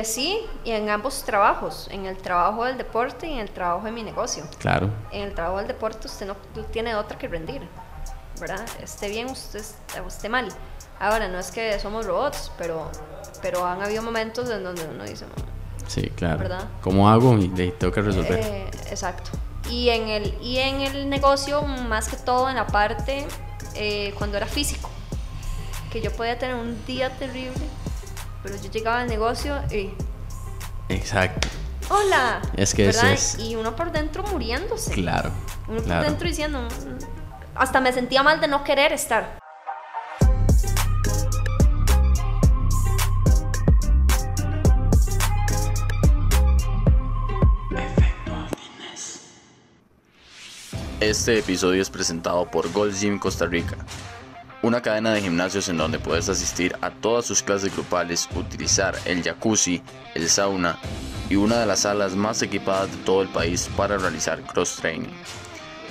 Eh, sí, y en ambos trabajos, en el trabajo del deporte y en el trabajo de mi negocio. Claro. En el trabajo del deporte usted no tiene otra que rendir, ¿verdad? Esté bien, usted esté mal. Ahora, no es que somos robots, pero, pero han habido momentos en donde uno dice, sí, claro. ¿verdad? ¿Cómo hago? Y tengo que resolver. Eh, exacto. Y en, el, y en el negocio, más que todo en la parte eh, cuando era físico, que yo podía tener un día terrible, pero yo llegaba al negocio y... Exacto. Hola. Es que eso es... Y uno por dentro muriéndose. Claro. Uno por dentro diciendo... Mm, hasta me sentía mal de no querer estar. Este episodio es presentado por Gold Gym Costa Rica, una cadena de gimnasios en donde puedes asistir a todas sus clases grupales, utilizar el jacuzzi, el sauna y una de las salas más equipadas de todo el país para realizar cross training.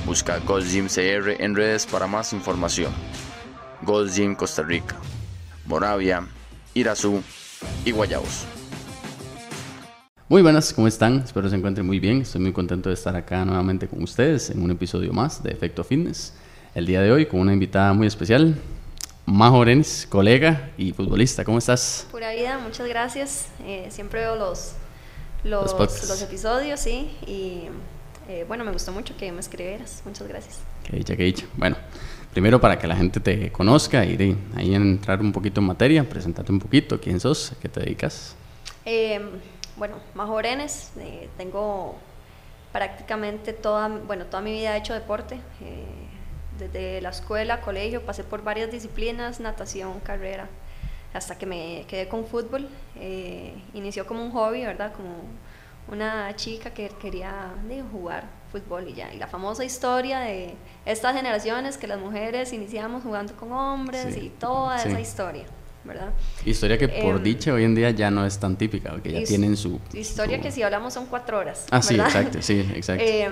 Busca Gold Gym CR en redes para más información. Gold Gym Costa Rica, Moravia, Irazú y Guayabos. Muy buenas, ¿cómo están? Espero se encuentren muy bien. Estoy muy contento de estar acá nuevamente con ustedes en un episodio más de Efecto Fitness. El día de hoy con una invitada muy especial, Majo Orenis, colega y futbolista. ¿Cómo estás? Pura vida, muchas gracias. Eh, siempre veo los, los, los, episodios, sí. Y eh, bueno, me gustó mucho que me escribieras. Muchas gracias. Qué dicha, qué dicha. Bueno, primero para que la gente te conozca y de ahí entrar un poquito en materia, presentarte un poquito, quién sos, a qué te dedicas. Eh, bueno, más Orenes, eh, tengo prácticamente toda, bueno, toda mi vida he hecho deporte, eh, desde la escuela, colegio, pasé por varias disciplinas, natación, carrera, hasta que me quedé con fútbol. Eh, inició como un hobby, ¿verdad? Como una chica que quería jugar fútbol y ya. Y la famosa historia de estas generaciones que las mujeres iniciamos jugando con hombres y toda esa historia. ¿verdad? Historia que por em, dicha hoy en día ya no es tan típica, porque ya tienen su... Historia que si hablamos son cuatro horas. Ah, sí, exacto, sí, exacto. Em,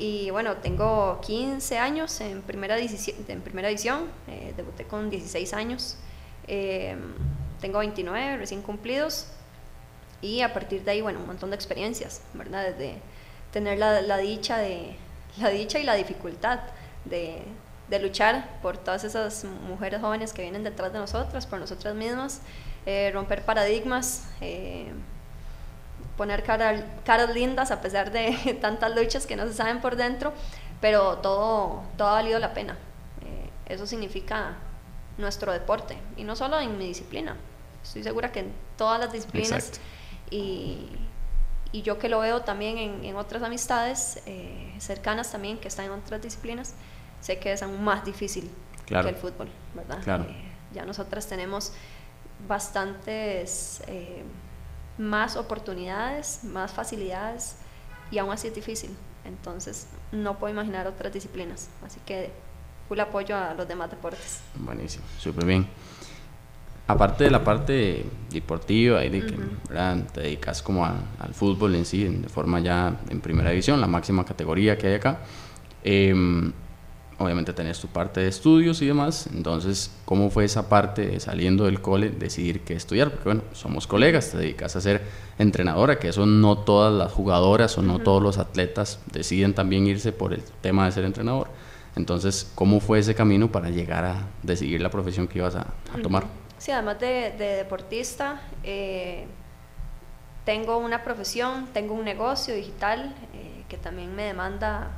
y bueno, tengo 15 años en primera, en primera edición, eh, debuté con 16 años, em, tengo 29 recién cumplidos y a partir de ahí, bueno, un montón de experiencias, ¿verdad? Desde tener la, la dicha de la dicha y la dificultad de, de luchar por todas esas mujeres jóvenes que vienen detrás de nosotras, por nosotras mismas, eh, romper paradigmas, eh, poner caras lindas a pesar de tantas luchas que no se saben por dentro, pero todo, todo ha valido la pena. Eh, eso significa nuestro deporte, y no solo en mi disciplina, estoy segura que en todas las disciplinas, y, y, yo que lo veo también en, en otras amistades cercanas también que están en otras disciplinas, sé que es aún más difícil que el fútbol, ¿verdad? Eh, ya nosotras tenemos bastantes eh, más oportunidades, más facilidades y aún así es difícil. Entonces no puedo imaginar otras disciplinas. Así que full apoyo a los demás deportes. Buenísimo, súper bien. Aparte de la parte deportiva de que te dedicas como al fútbol en sí, de forma ya en primera división, la máxima categoría que hay acá, eh, obviamente tenés tu parte de estudios y demás, entonces, ¿cómo fue esa parte de saliendo del cole, decidir qué estudiar? Porque bueno, somos colegas, te dedicas a ser entrenadora, que eso no todas las jugadoras o no todos los atletas deciden también irse por el tema de ser entrenador. Entonces, ¿cómo fue ese camino para llegar a decidir la profesión que ibas a, tomar? Sí, además de, deportista, eh, tengo una profesión, tengo un negocio digital eh, que también me demanda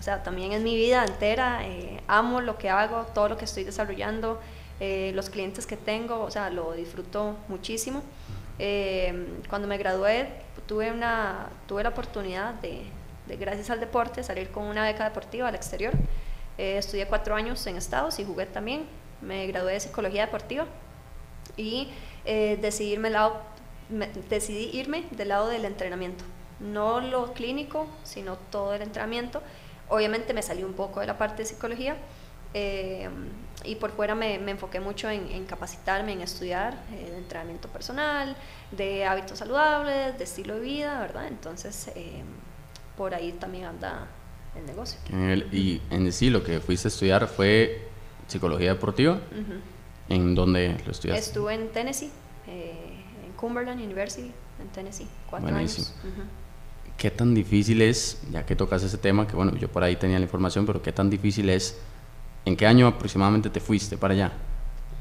o sea, también es mi vida entera, eh, amo lo que hago, todo lo que estoy desarrollando, eh, los clientes que tengo, o sea, lo disfruto muchísimo. Eh, cuando me gradué, tuve, una, tuve la oportunidad de, gracias al deporte, salir con una beca deportiva al exterior. estudié cuatro años en Estados y jugué también. Me gradué de psicología deportiva y decidí, lado, decidí irme del lado del entrenamiento. No lo clínico, sino todo el entrenamiento Obviamente me salí un poco de la parte de psicología eh, y por fuera me, enfoqué mucho en, capacitarme, en estudiar eh, de entrenamiento personal, de hábitos saludables, de estilo de vida, ¿verdad? Entonces, eh, por ahí también anda el negocio. y en sí, lo que fuiste a estudiar fue psicología deportiva. ¿En dónde lo estudiaste? Estuve en Tennessee, en Cumberland University en Tennessee, cuatro Buenísimo. años. ¿Qué tan difícil es, ya que tocas ese tema, que bueno, yo por ahí tenía la información, pero qué tan difícil es, en qué año aproximadamente te fuiste para allá?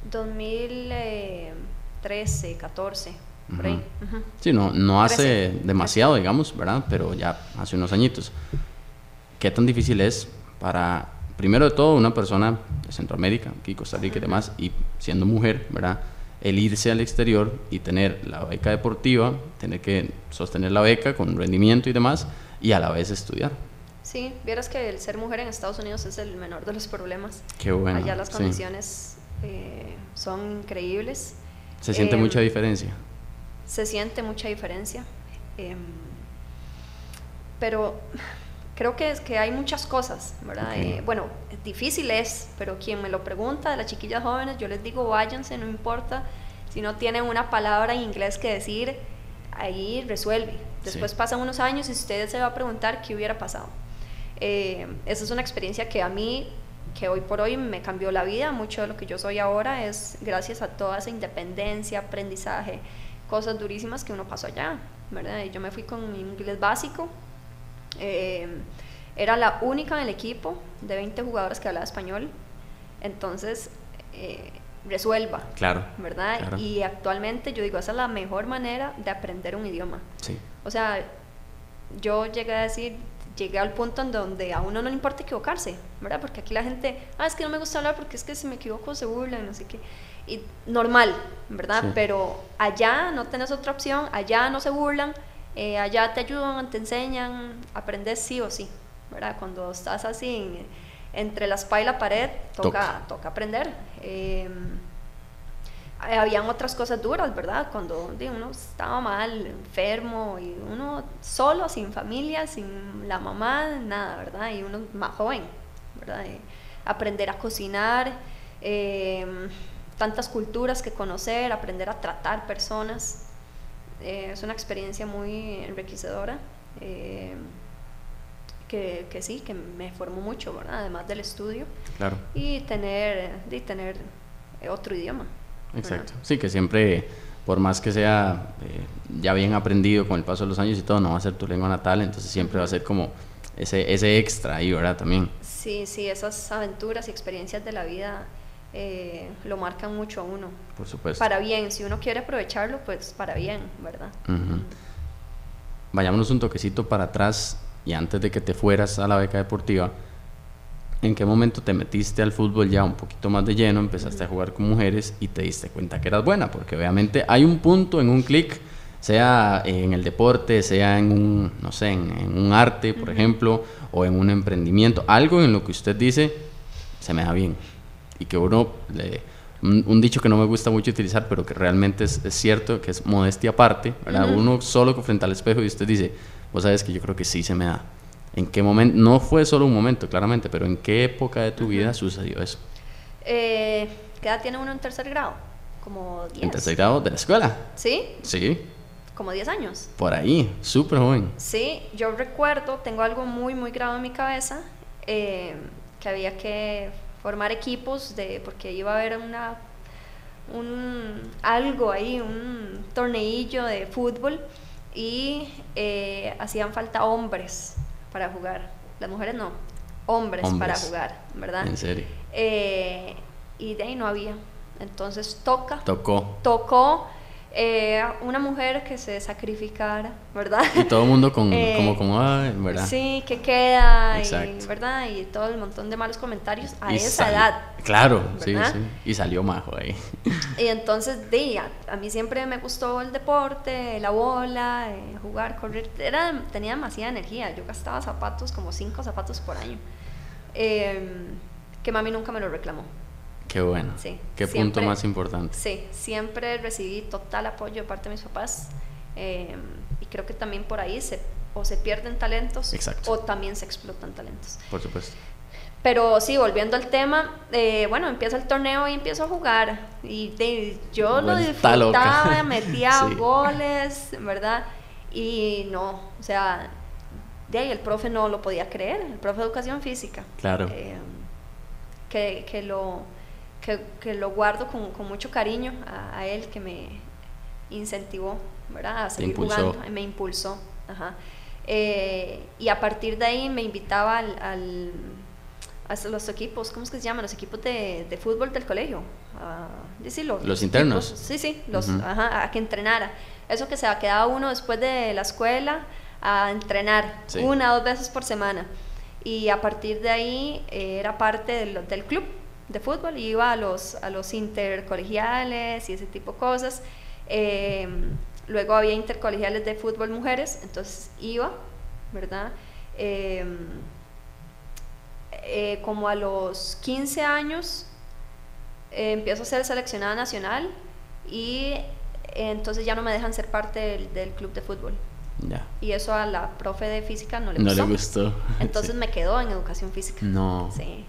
2013, 14, por ahí. Ujú. Sí, no, no hace Trece. demasiado, digamos, ¿verdad? Pero ya hace unos añitos. ¿Qué tan difícil es para, primero de todo, una persona de Centroamérica, aquí Costa Rica y demás, y siendo mujer, ¿verdad? El irse al exterior y tener la beca deportiva, tener que sostener la beca con rendimiento y demás, y a la vez estudiar. Sí, vieras que el ser mujer en Estados Unidos es el menor de los problemas. Qué bueno. Allá las sí. condiciones eh, son increíbles. Se siente Eh, mucha diferencia. Se siente mucha diferencia. em, pero creo que es que hay muchas cosas, ¿verdad? Ok. Eh, bueno, difícil es, pero quien me lo pregunta de las chiquillas jóvenes, yo les digo váyanse, no importa. Si no tienen una palabra en inglés que decir, ahí resuelve. Después Sí. pasan unos años y usted se va a preguntar qué hubiera pasado. Eh, esa es una experiencia que a mí, que hoy por hoy me cambió la vida, mucho de lo que yo soy ahora es gracias a toda esa independencia, aprendizaje, cosas durísimas que uno pasó allá, ¿verdad? Y yo me fui con mi inglés básico, eh, era la única en el equipo de 20 jugadores que hablaba español, entonces eh, resuelva, Claro. ¿verdad? claro. Y actualmente yo digo, esa es la mejor manera de aprender un idioma. Sí. O sea, yo llegué a decir, llegué al punto en donde a uno no le importa equivocarse, ¿verdad? Porque aquí la gente, ah, es que no me gusta hablar porque es que si me equivoco se burlan, no sé qué. Y normal, ¿verdad? Sí. Pero allá no tenés otra opción, allá no se burlan, eh, allá te ayudan, te enseñan, aprendes sí o sí, ¿verdad? Cuando estás así en- entre la espalda y la pared, toca, Toca. toca aprender. Eh, eh, habían otras cosas duras, ¿verdad? Cuando uno estaba mal, enfermo, y uno solo, sin familia, sin la mamá, nada, ¿verdad? Y uno más joven, ¿verdad? Aprender a cocinar, eh, tantas culturas que conocer, aprender a tratar personas. Eh, es una experiencia muy enriquecedora. eh, que, que sí, que me formó mucho, ¿verdad? Además del estudio Claro. y tener, y tener otro idioma. ¿verdad? Exacto. Sí, que siempre, por más que sea eh, ya bien aprendido con el paso de los años y todo, no va a ser tu lengua natal, entonces siempre va a ser como ese, ese extra ahí, ¿verdad? También. Sí, sí, esas aventuras y experiencias de la vida eh, lo marcan mucho a uno. Por supuesto. Para bien, si uno quiere aprovecharlo, pues para bien, ¿verdad? Ujú. Vayámonos un toquecito para atrás y antes de que te fueras a la beca deportiva, ¿en qué momento te metiste al fútbol ya un poquito más de lleno, empezaste a jugar con mujeres y te diste cuenta que eras buena? Porque obviamente hay un punto en un clic, sea en el deporte, sea en un, no sé, en, en un arte, por ejemplo, o en un emprendimiento, algo en lo que usted dice, se me da bien. Y que uno, un, un dicho que no me gusta mucho utilizar, pero que realmente es, es cierto, que es modestia aparte, ¿verdad? Uno solo frente al espejo y usted dice, vos sabes que yo creo que sí se me da. ¿En qué momento? No fue solo un momento, claramente, pero ¿en qué época de tu vida sucedió eso? Eh, ¿Qué edad tiene uno en tercer grado? Como 10. ¿En tercer grado de la escuela? ¿Sí? Sí, Como 10 años. por ahí, súper joven. Sí, yo recuerdo, tengo algo muy, muy grabado en mi cabeza, eh, que había que formar equipos, de, porque iba a haber una, un, algo ahí, un torneillo de fútbol, y eh, hacían falta hombres para jugar. Las mujeres no, hombres, para jugar, ¿verdad? En serio. Eh, y de ahí no había. Entonces toca, Tocó. tocó eh, una mujer que se sacrificara, ¿verdad? Y todo el mundo con, Eh, como, como, ¿verdad? Sí, que queda, y. ¿verdad? Y todo el montón de malos comentarios a Y esa edad. Claro, sí, ¿verdad? sí. Y salió majo ahí. Y entonces, de, a, a mí siempre me gustó el deporte, la bola, eh, jugar, correr. Era, tenía demasiada energía. Yo gastaba zapatos, como cinco zapatos por año. Eh, que mami nunca me lo reclamó. Qué bueno. Sí, Qué punto más importante. Sí, siempre recibí total apoyo de parte de mis papás. eh, y creo que también por ahí se, o se pierden talentos Exacto. o también se explotan talentos. Por supuesto. Pero sí, volviendo al tema, eh, bueno, empieza el torneo y empiezo a jugar. Y de- yo lo Vuelta disfrutaba, metía Sí. goles, ¿verdad? Y no, o sea, de ahí el profe no lo podía creer, el profe de educación física. Claro. Eh, que, que lo, que, que lo guardo con, con mucho cariño a, a él, que me, incentivó, ¿verdad? A seguir jugando, me impulsó. Ajá. Eh, y a partir de ahí me invitaba al, a los equipos, ¿cómo es que se llaman? Los equipos de, de fútbol del colegio. los, internos. sí, sí, los, ajá, a que entrenara. Eso que se quedaba uno después de la escuela a entrenar una o dos veces por semana. Y a partir de ahí eh, era parte del, del, club de fútbol, iba a los, a los intercolegiales y ese tipo de cosas. Em, luego había intercolegiales de fútbol mujeres, entonces iba, ¿verdad? Em, eh, como a los 15 años eh, empiezo a ser seleccionada nacional y entonces ya no me dejan ser parte del, del club de fútbol. Y eso a la profe de física no le gustó. No le gustó. Entonces me quedó en educación física. No. Sí.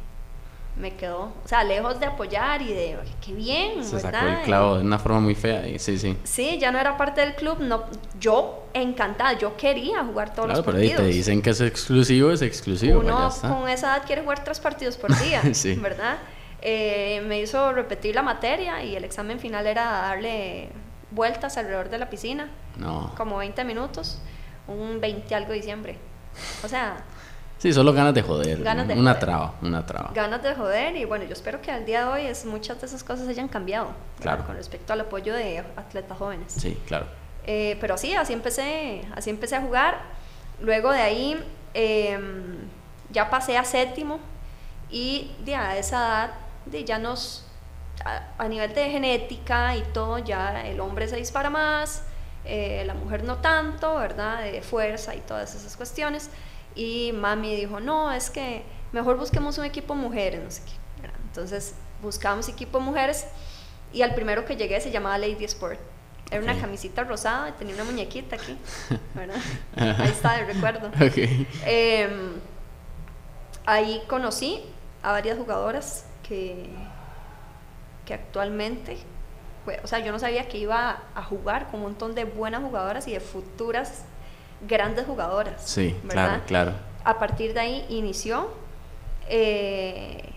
Me quedó, o sea, lejos de apoyar y de, qué bien, Se sacó el clavo de una forma muy fea, y, sí, sí. Sí, ya no era parte del club, no, yo encantada, yo quería jugar todos los partidos. Pero ahí te dicen que es exclusivo, es exclusivo. Uno con esa edad quiere jugar tres partidos por día, sí. ¿verdad? Eh, me hizo repetir la materia y el examen final era darle vueltas alrededor de la piscina. No. Como 20 minutos, un 20 algo de diciembre. O sea... Sí, solo ganas de joder. Ganas de una traba, una traba. Ganas de joder y bueno, yo espero que al día de hoy es, muchas de esas cosas hayan cambiado. Claro. Con respecto al apoyo de atletas jóvenes. Sí, claro. Eh, pero sí, así empecé, así empecé a jugar. Luego de ahí em, ya pasé a séptimo y a esa edad ya nos a, nivel de genética y todo, ya el hombre se dispara más, eh, la mujer no tanto, ¿verdad? De fuerza y todas esas cuestiones. Y mami dijo, no, es que mejor busquemos un equipo mujeres, no sé qué. Entonces buscamos equipo mujeres y al primero que llegué se llamaba Lady Sport. Era una camisita rosada y tenía una muñequita aquí, ¿verdad? Ahí está el recuerdo. Em, ahí conocí a varias jugadoras que, actualmente, o sea, yo no sabía que iba a jugar con un montón de buenas jugadoras y de futuras grandes jugadoras. Sí, claro, claro. A partir de ahí inició. Eh,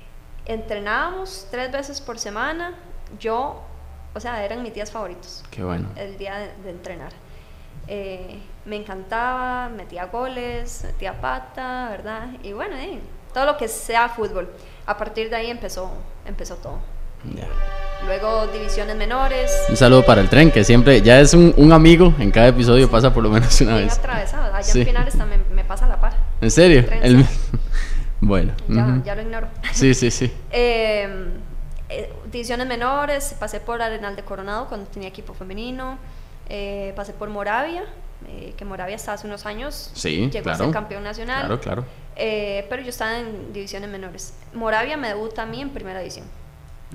entrenábamos tres veces por semana. Yo, o sea, eran mis días favoritos. Qué bueno. El día de, entrenar. Eh, me encantaba, metía goles, metía pata, ¿verdad? Y bueno, eh, todo lo que sea fútbol. A partir de ahí empezó, empezó todo. Luego divisiones menores. Un saludo para el tren, que siempre ya es un, un amigo, en cada episodio pasa por lo menos una vez. atravesado, allá en finales también me pasa la par. ¿En serio? El... bueno. Ya, ya, lo ignoro. Sí, sí, sí. Em, eh, divisiones menores, pasé por Arenal de Coronado cuando tenía equipo femenino, eh, pasé por Moravia, eh, que Moravia hasta hace unos años sí, llegó a ser campeón nacional. Claro, claro. pero yo estaba en divisiones menores. Moravia me debuta a mí en primera división.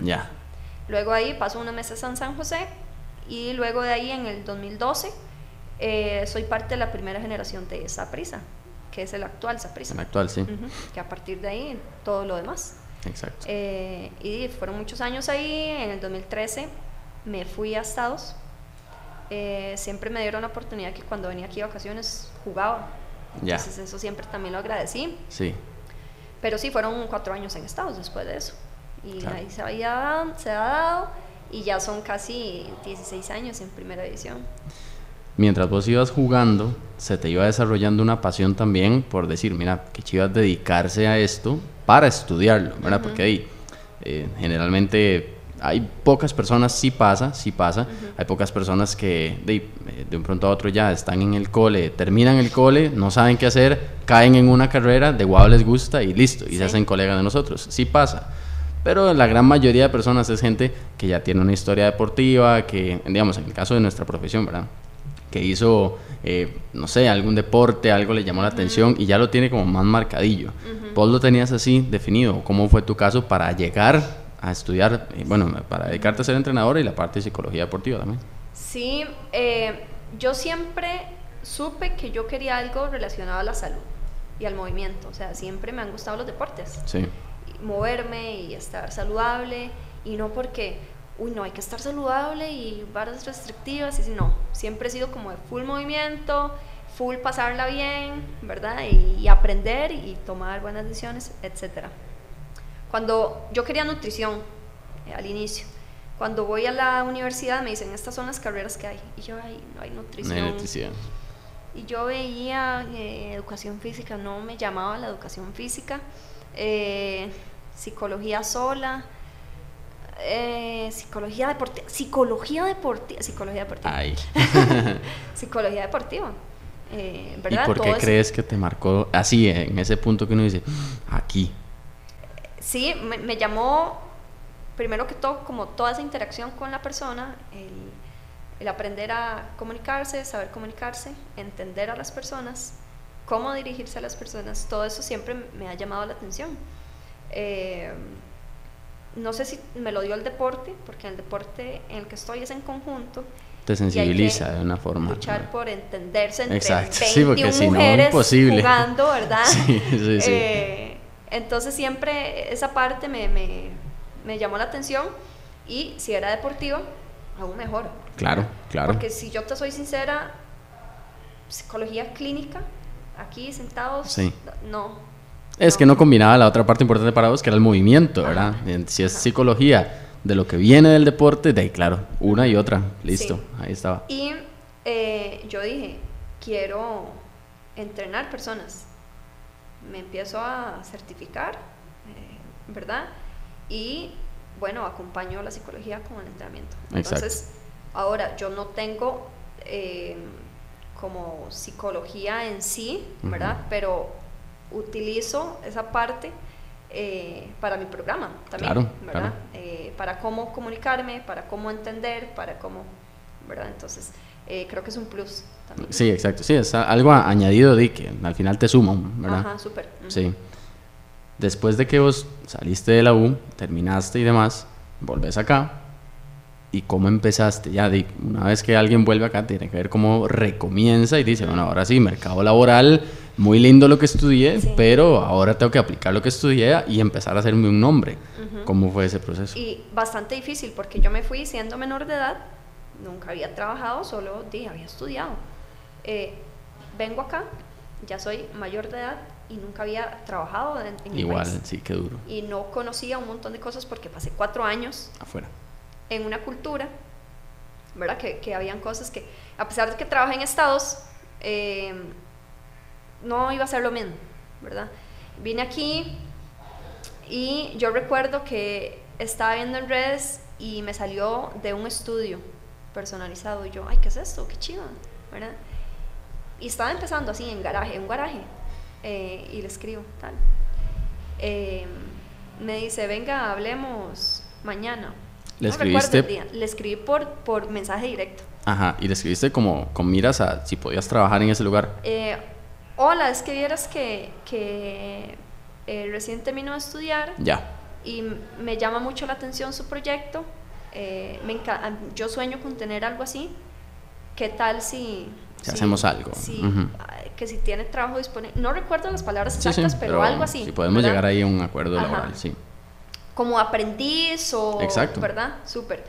Ya. Luego ahí paso unos meses en San José y luego de ahí en el 2012 eh, soy parte de la primera generación de Saprisa, que es el actual Saprisa. El actual, sí. que a partir de ahí todo lo demás. Exacto. Eh, y fueron muchos años ahí. En el 2013 me fui a Estados. Eh, siempre me dieron la oportunidad que cuando venía aquí a vacaciones jugaba. Entonces eso siempre también lo agradecí. Sí. Pero sí, fueron cuatro años en Estados después de eso. Y ahí se, había dado, se ha dado y ya son casi 16 años en primera edición. Mientras vos ibas jugando, se te iba desarrollando una pasión también por decir, mira, que chivas dedicarse a esto para estudiarlo, ¿verdad? Porque ahí eh, generalmente hay pocas personas, sí pasa, sí pasa, hay pocas personas que de, de, un pronto a otro ya están en el cole, terminan el cole, no saben qué hacer, caen en una carrera, de guau les gusta y listo, y se hacen colega de nosotros, sí pasa pero la gran mayoría de personas es gente que ya tiene una historia deportiva, que, digamos, en el caso de nuestra profesión, ¿verdad? Que hizo, eh, no sé, algún deporte, algo le llamó la atención y ya lo tiene como más marcadillo. ¿Vos lo tenías así definido? ¿Cómo fue tu caso para llegar a estudiar, eh, bueno, para dedicarte a ser entrenador y la parte de psicología deportiva también? Sí, eh, yo siempre supe que yo quería algo relacionado a la salud y al movimiento, o sea, siempre me han gustado los deportes. Sí moverme y estar saludable y no porque, uy, no, hay que estar saludable y barras restrictivas, y si no, siempre he sido como de full movimiento, full pasarla bien, ¿verdad? Y, aprender y tomar buenas decisiones, etc. Cuando yo quería nutrición eh, al inicio, Cuando voy a la universidad me dicen, estas son las carreras que hay. Y yo, ay, no hay nutrición. nutrición. Y yo veía eh, educación física, no me llamaba la educación física. Eh, psicología sola. Eh, psicología deportiva, psicología deportiva, psicología deportiva. Ay. psicología deportiva. ¿verdad? ¿Y por qué crees que te marcó así, en ese punto que uno dice, aquí? Sí, me, me llamó primero que todo, como toda esa interacción con la persona, el, aprender a comunicarse, saber comunicarse, entender a las personas, cómo dirigirse a las personas, todo eso siempre me ha llamado la atención. Eh, no sé si me lo dio el deporte, porque el deporte en el que estoy es en conjunto. Te sensibiliza de una forma. Luchar por entenderse entre Exacto. 21 sí, mujeres imposible. jugando, ¿verdad? Sí, sí, sí. Eh, entonces siempre esa parte me, me, me llamó la atención y si era deportiva, aún mejor. Claro, claro. Porque si yo te soy sincera, psicología clínica, aquí sentados, no. Es que no combinaba la otra parte importante para vos, que era el movimiento, ¿verdad? Si es psicología de lo que viene del deporte, de ahí, claro, una y otra, listo, ahí estaba. Y eh, yo dije, quiero entrenar personas. Me empiezo a certificar, eh, ¿verdad? y bueno, acompaño la psicología con el entrenamiento. Entonces, ahora yo no tengo eh, como psicología en sí, ¿verdad? Pero utilizo esa parte eh, para mi programa también, ¿verdad? Eh, para cómo comunicarme, para cómo entender, para cómo, ¿verdad? Entonces, creo que es un plus también. Sí, exacto. Sí, es algo añadido de que al final te suma, ¿verdad? Ajá, súper. Sí. Después de que vos saliste de la U, terminaste y demás, volvés acá. ¿Y cómo empezaste? Ya, una vez que alguien vuelve acá, tiene que ver cómo recomienza y dice, bueno, ahora sí, mercado laboral, muy lindo lo que estudié, pero ahora tengo que aplicar lo que estudié y empezar a hacerme un nombre. ¿Cómo fue ese proceso? Y bastante difícil, porque yo me fui siendo menor de edad, nunca había trabajado, solo día había estudiado. Eh, vengo acá, ya soy mayor de edad, y nunca había trabajado en, en Igual, sí, qué duro. Y no conocía un montón de cosas porque pasé cuatro años afuera. En una cultura, ¿verdad? Que, que habían cosas que, a pesar de que trabajé en Estados, eh, no iba a ser lo mismo, ¿verdad? Vine aquí y yo recuerdo que estaba viendo en redes y me salió de un estudio personalizado y yo, ay, ¿qué es esto? Qué chido, ¿verdad? Y estaba empezando así en garaje, un garaje, eh, y le escribo, tal. Eh, me dice, venga, hablemos mañana. ¿Le escribiste? Le escribí por, por mensaje directo. Ajá, y le escribiste como con miras a si podías trabajar en ese lugar. Eh, hola, es que vieras que, que recién terminó de estudiar. Ya. Y me llama mucho la atención su proyecto. me yo sueño con tener algo así. ¿Qué tal si, si, hacemos algo? Sí, que si tiene trabajo disponible, no recuerdo las palabras exactas, pero, algo así. Si podemos llegar ahí a un acuerdo laboral, sí. Como aprendiz o... Exacto. ¿Verdad? Súper.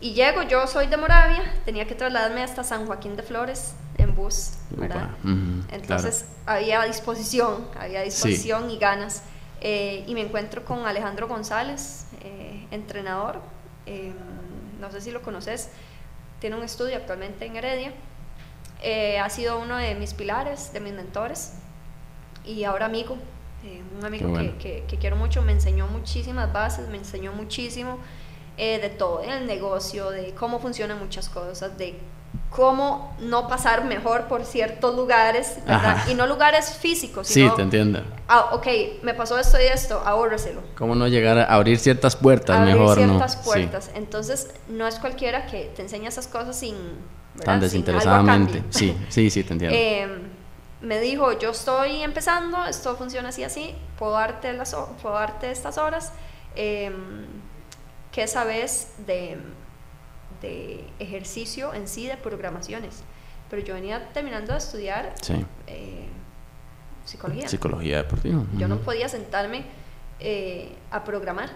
Y llego, yo soy de Moravia, tenía que trasladarme hasta San Joaquín de Flores en bus, ¿verdad? Entonces había disposición, había disposición y ganas. Eh, y me encuentro con Alejandro González, eh, entrenador, eh, no sé si lo conoces, tiene un estudio actualmente en Heredia. Eh, ha sido uno de mis pilares, de mis mentores y ahora amigo, eh, un amigo que, que, quiero mucho, me enseñó muchísimas bases, me enseñó muchísimo eh, de todo, el negocio, de cómo funcionan muchas cosas, de cómo no pasar mejor por ciertos lugares, Y no lugares físicos, sino, Sí, te entiendo. Ah, ok, me pasó esto y esto, ahórreselo. Cómo no llegar a abrir ciertas puertas, abrir mejor, ciertas puertas. Entonces, no es cualquiera que te enseña esas cosas sin Tan desinteresadamente. Sí, sí, sí, te entiendo. Em, me dijo, yo estoy empezando, esto funciona así, así, puedo darte, las, puedo darte estas horas. Eh, ¿Qué sabes de, de, ejercicio en sí, de programaciones? Pero yo venía terminando de estudiar eh, psicología. Psicología deportiva. Yo no podía sentarme eh, a programar,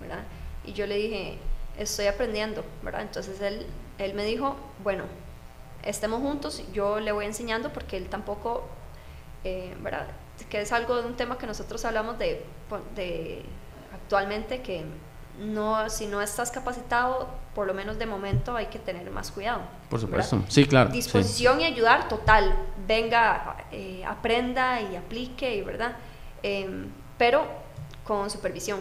¿verdad? Y yo le dije, estoy aprendiendo, ¿verdad? Entonces él él me dijo, bueno, estemos juntos, yo le voy enseñando porque él tampoco, eh, ¿verdad? Que es algo de un tema que nosotros hablamos de, actualmente, que no, si no estás capacitado, por lo menos de momento hay que tener más cuidado. Por supuesto, sí, claro. Disposición y ayudar total, venga, eh, aprenda y aplique, ¿verdad? Em, pero con supervisión.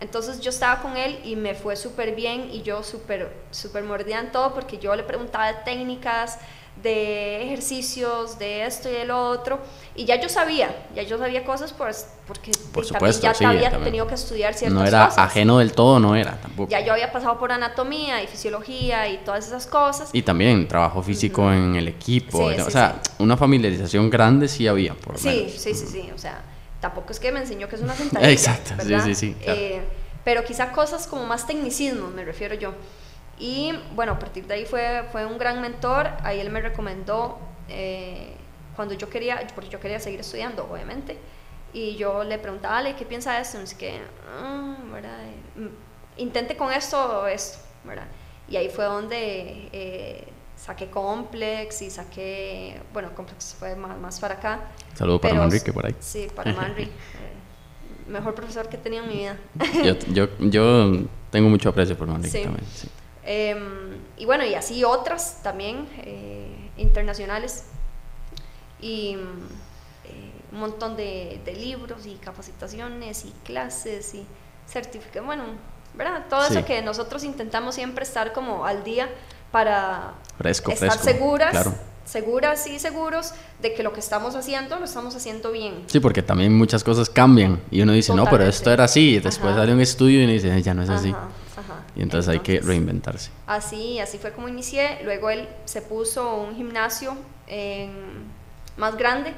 Entonces yo estaba con él y me fue súper bien y yo súper, súper mordida en todo porque yo le preguntaba de técnicas, de ejercicios, de esto y de lo otro. Y ya yo sabía, ya yo sabía cosas pues, porque por supuesto, ya sí, había tenido que estudiar ciertas cosas. No era cosas. ajeno del todo, no era tampoco. Ya yo había pasado por anatomía y fisiología y todas esas cosas. Y también trabajo físico en el equipo. o sea, una familiarización grande sí había, por sí, Sí, sí, sí. O sea, tampoco es que me enseñó que es una sentadilla. Exacto, sí, sí, sí. Eh, pero quizá cosas como más tecnicismo, me refiero yo. Y bueno, a partir de ahí fue, fue un gran mentor, ahí él me recomendó eh, cuando yo quería, porque yo quería seguir estudiando, obviamente, y yo le preguntaba, Ale, ¿qué piensa de esto? Y es que, ah, ¿verdad? Intente con esto o esto, ¿verdad? Y ahí fue donde eh, saqué Complex y saqué, bueno, Complex fue más, más para acá. Saludo para Manrique por ahí. Sí, para Manrique. Eh, mejor profesor que he tenido en mi vida. yo, yo, yo tengo mucho aprecio por Manrique también, sí. Em, y bueno, y así otras también eh, internacionales. Y eh, un montón de, libros y capacitaciones y clases y certificados. Bueno, ¿verdad? Todo eso que nosotros intentamos siempre estar como al día para estar seguras. Seguras y seguros de que lo que estamos haciendo lo estamos haciendo bien. Sí, porque también muchas cosas cambian y uno dice, no, pero esto era así, y después sale un estudio y uno dice, ya no es así. Y entonces, hay que reinventarse. Así, así fue como inicié. Luego él se puso un gimnasio más grande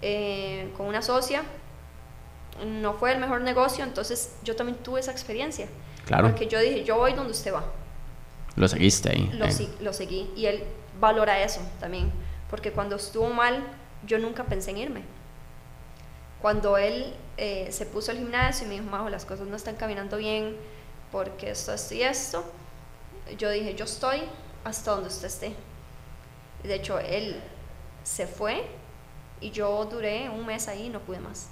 eh, con una socia. No fue el mejor negocio, entonces yo también tuve esa experiencia. Claro. Porque yo dije, yo voy donde usted va. Lo seguiste ahí. Lo, lo seguí. Y él valora eso también. Porque cuando estuvo mal, yo nunca pensé en irme. Cuando él eh, se puso al gimnasio y me dijo, Majo, las cosas no están caminando bien, porque esto, esto y esto. Yo dije, yo estoy hasta donde usted esté. De hecho, él se fue y yo duré un mes ahí y no pude más.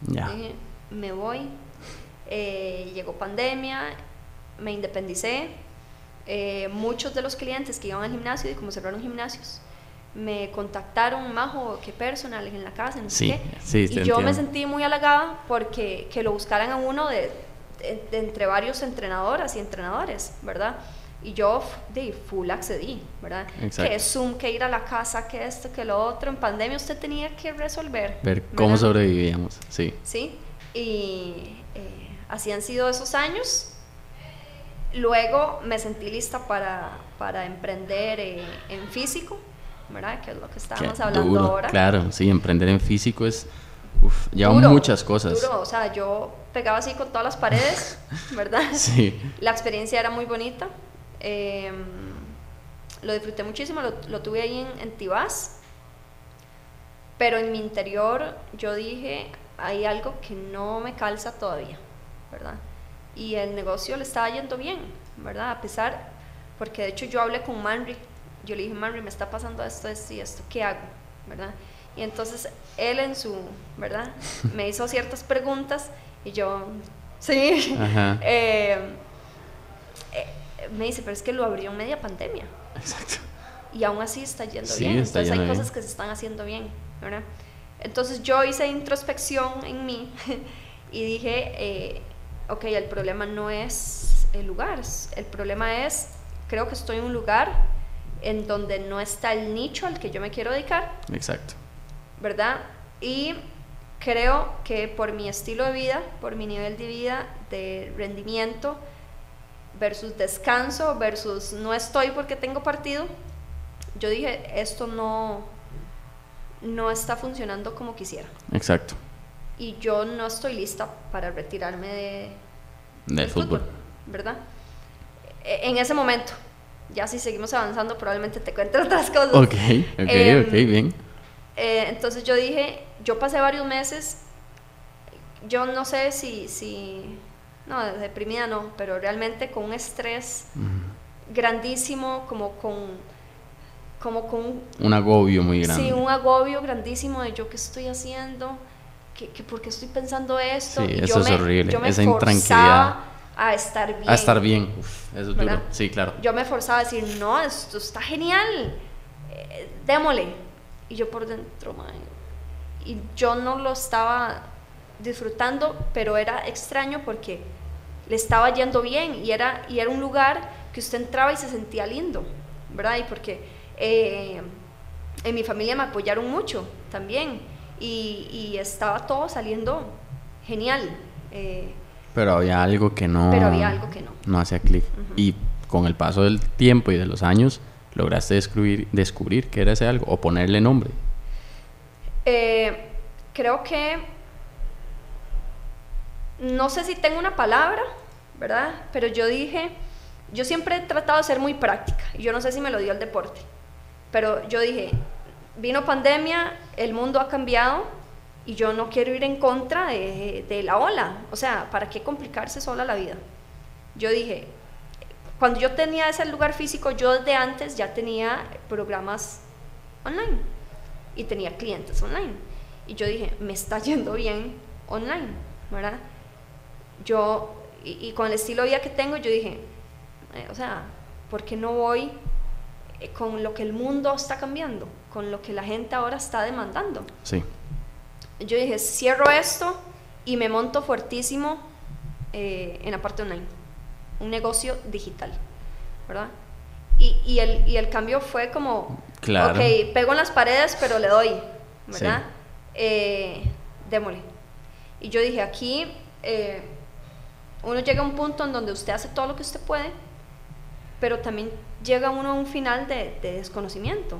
Dije, me voy. Eh, llegó pandemia, me independicé. Eh, muchos de los clientes que iban al gimnasio y como cerraron gimnasios, me contactaron, Majo, qué personal en la casa, no sé qué. y yo me sentí muy halagada porque que lo buscaran a uno de entre varios entrenadoras y entrenadores, ¿verdad? Y yo de full accedí, ¿verdad? Que Zoom, que ir a la casa, que esto, que lo otro. En pandemia usted tenía que resolver. Ver cómo sobrevivíamos, sí. Sí, y eh, así han sido esos años. Luego me sentí lista para, para emprender eh, en físico, ¿verdad? Que es lo que estábamos hablando ahora. Claro, sí, emprender en físico es Uf, lleva muchas cosas. Duro, o sea, yo pegaba así con todas las paredes, ¿verdad? sí. La experiencia era muy bonita. Em, lo disfruté muchísimo, lo, tuve ahí en, en Tibás. Pero en mi interior yo dije, hay algo que no me calza todavía, ¿verdad? Y el negocio le estaba yendo bien, ¿verdad? A pesar, porque de hecho yo hablé con Manry, yo le dije, Manry, me está pasando esto, esto y esto, ¿qué hago? ¿verdad? Y entonces él en su, ¿verdad? Me hizo ciertas preguntas y yo, sí. Eh, eh, me dice, pero es que lo abrió en media pandemia. Exacto. Y aún así está yendo bien. entonces hay cosas que se están haciendo bien, ¿verdad? Entonces yo hice introspección en mí y dije, eh, ok, el problema no es el lugar, el problema es, creo que estoy en un lugar en donde no está el nicho al que yo me quiero dedicar. Exacto. ¿verdad? Y creo que por mi estilo de vida, por mi nivel de vida, de rendimiento, versus descanso, versus no estoy porque tengo partido, yo dije, esto no, no está funcionando como quisiera. Exacto. Y yo no estoy lista para retirarme de, del, fútbol. ¿verdad? E, en ese momento, ya si seguimos avanzando, probablemente te cuente otras cosas. Ok, ok, em, ok, bien. Eh, entonces yo dije, yo pasé varios meses, yo no sé si, si, no, deprimida no, pero realmente con un estrés grandísimo, como con como con un agobio muy grande. Sí, un agobio grandísimo de yo qué estoy haciendo, que, que por qué estoy pensando esto. Sí, eso es horrible, esa intranquilidad. a estar bien. A estar bien, Uf, eso es duro. Sí, claro. Yo me forzaba a decir, no, esto está genial, eh, démosle. Y yo por dentro, man, y yo no lo estaba disfrutando, pero era extraño porque le estaba yendo bien y era, y era un lugar que usted entraba y se sentía lindo, ¿verdad? Y porque eh, en mi familia me apoyaron mucho también y, estaba todo saliendo genial. Eh, pero había algo que no... Pero había algo que no. No hacía clic. Y con el paso del tiempo y de los años, lograste descubrir, descubrir qué era ese algo o ponerle nombre. Eh, creo que no sé si tengo una palabra, ¿verdad? Pero yo dije, yo siempre he tratado de ser muy práctica y yo no sé si me lo dio el deporte, pero yo dije, vino pandemia, el mundo ha cambiado y yo no quiero ir en contra de, la ola, o sea, ¿para qué complicarse sola la vida? Yo dije, cuando yo tenía ese lugar físico, yo desde antes ya tenía programas online y tenía clientes online. Y yo dije, me está yendo bien online, ¿verdad? Yo, y, con el estilo de vida que tengo, yo dije, eh, o sea, ¿por qué no voy eh, con lo que el mundo está cambiando, con lo que la gente ahora está demandando? Sí. Yo dije, cierro esto y me monto fuertísimo eh, en la parte online, un negocio digital, ¿verdad? Y, y, el, y el cambio fue como, claro. ok, pego en las paredes, pero le doy, ¿verdad? Eh, démosle. Y yo dije, aquí uno llega a un punto en donde usted hace todo lo que usted puede, pero también llega uno a un final de, desconocimiento.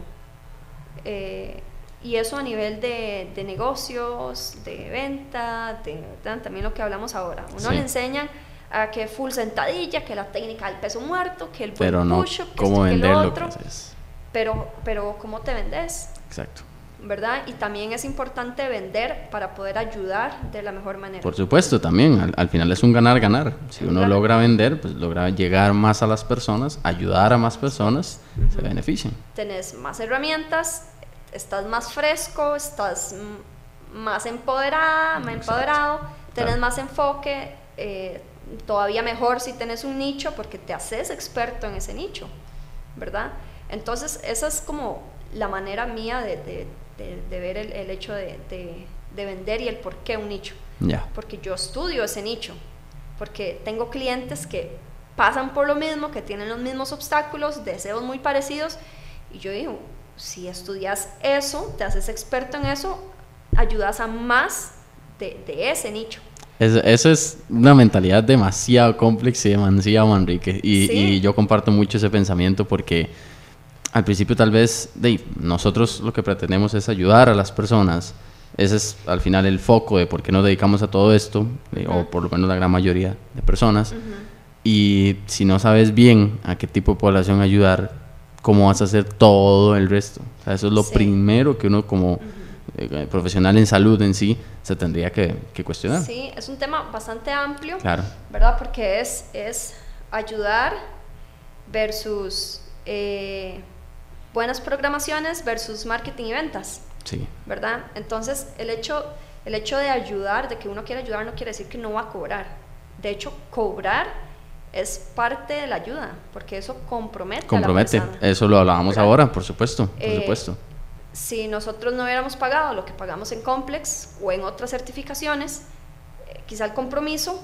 Eh, y eso a nivel de, negocios, de venta, de, también lo que hablamos ahora. Uno le enseña a que full sentadilla, que la técnica del peso muerto, que el pero no, cómo vender lo que Pero, pero cómo te vendes. Exacto. ¿Verdad? Y también es importante vender para poder ayudar de la mejor manera. Por supuesto, también, al, final es un ganar-ganar. Si uno logra vender, pues logra llegar más a las personas, ayudar a más personas, se benefician. Tenés más herramientas, estás más fresco, estás más empoderada, más empoderado, tenés más enfoque, eh, todavía mejor si tenés un nicho porque te haces experto en ese nicho, ¿verdad? Entonces, esa es como la manera mía de de, ver el, hecho de, vender y el por qué un nicho. Porque yo estudio ese nicho, porque tengo clientes que pasan por lo mismo, que tienen los mismos obstáculos, deseos muy parecidos, y yo digo, si estudias eso, te haces experto en eso, ayudas a más de, ese nicho. Eso, es una mentalidad demasiado compleja y demasiado Manrique. Y, y yo comparto mucho ese pensamiento porque al principio tal vez de, nosotros lo que pretendemos es ayudar a las personas. Ese es al final el foco de por qué nos dedicamos a todo esto, o por lo menos la gran mayoría de personas. Y si no sabes bien a qué tipo de población ayudar, ¿cómo vas a hacer todo el resto? eso es lo primero que uno como eh, profesional en salud en sí se tendría que, que, cuestionar. Sí, es un tema bastante amplio, claro. ¿verdad? Porque es, es ayudar versus... Eh, buenas programaciones versus marketing y ventas. Sí. ¿Verdad? Entonces, el hecho, el hecho de ayudar, de que uno quiere ayudar, no quiere decir que no va a cobrar. De hecho, cobrar es parte de la ayuda, porque eso compromete. Compromete, a la eso lo hablábamos ahora, por supuesto, por eh, supuesto. Si nosotros no hubiéramos pagado lo que pagamos en Complex o en otras certificaciones, eh, quizá el compromiso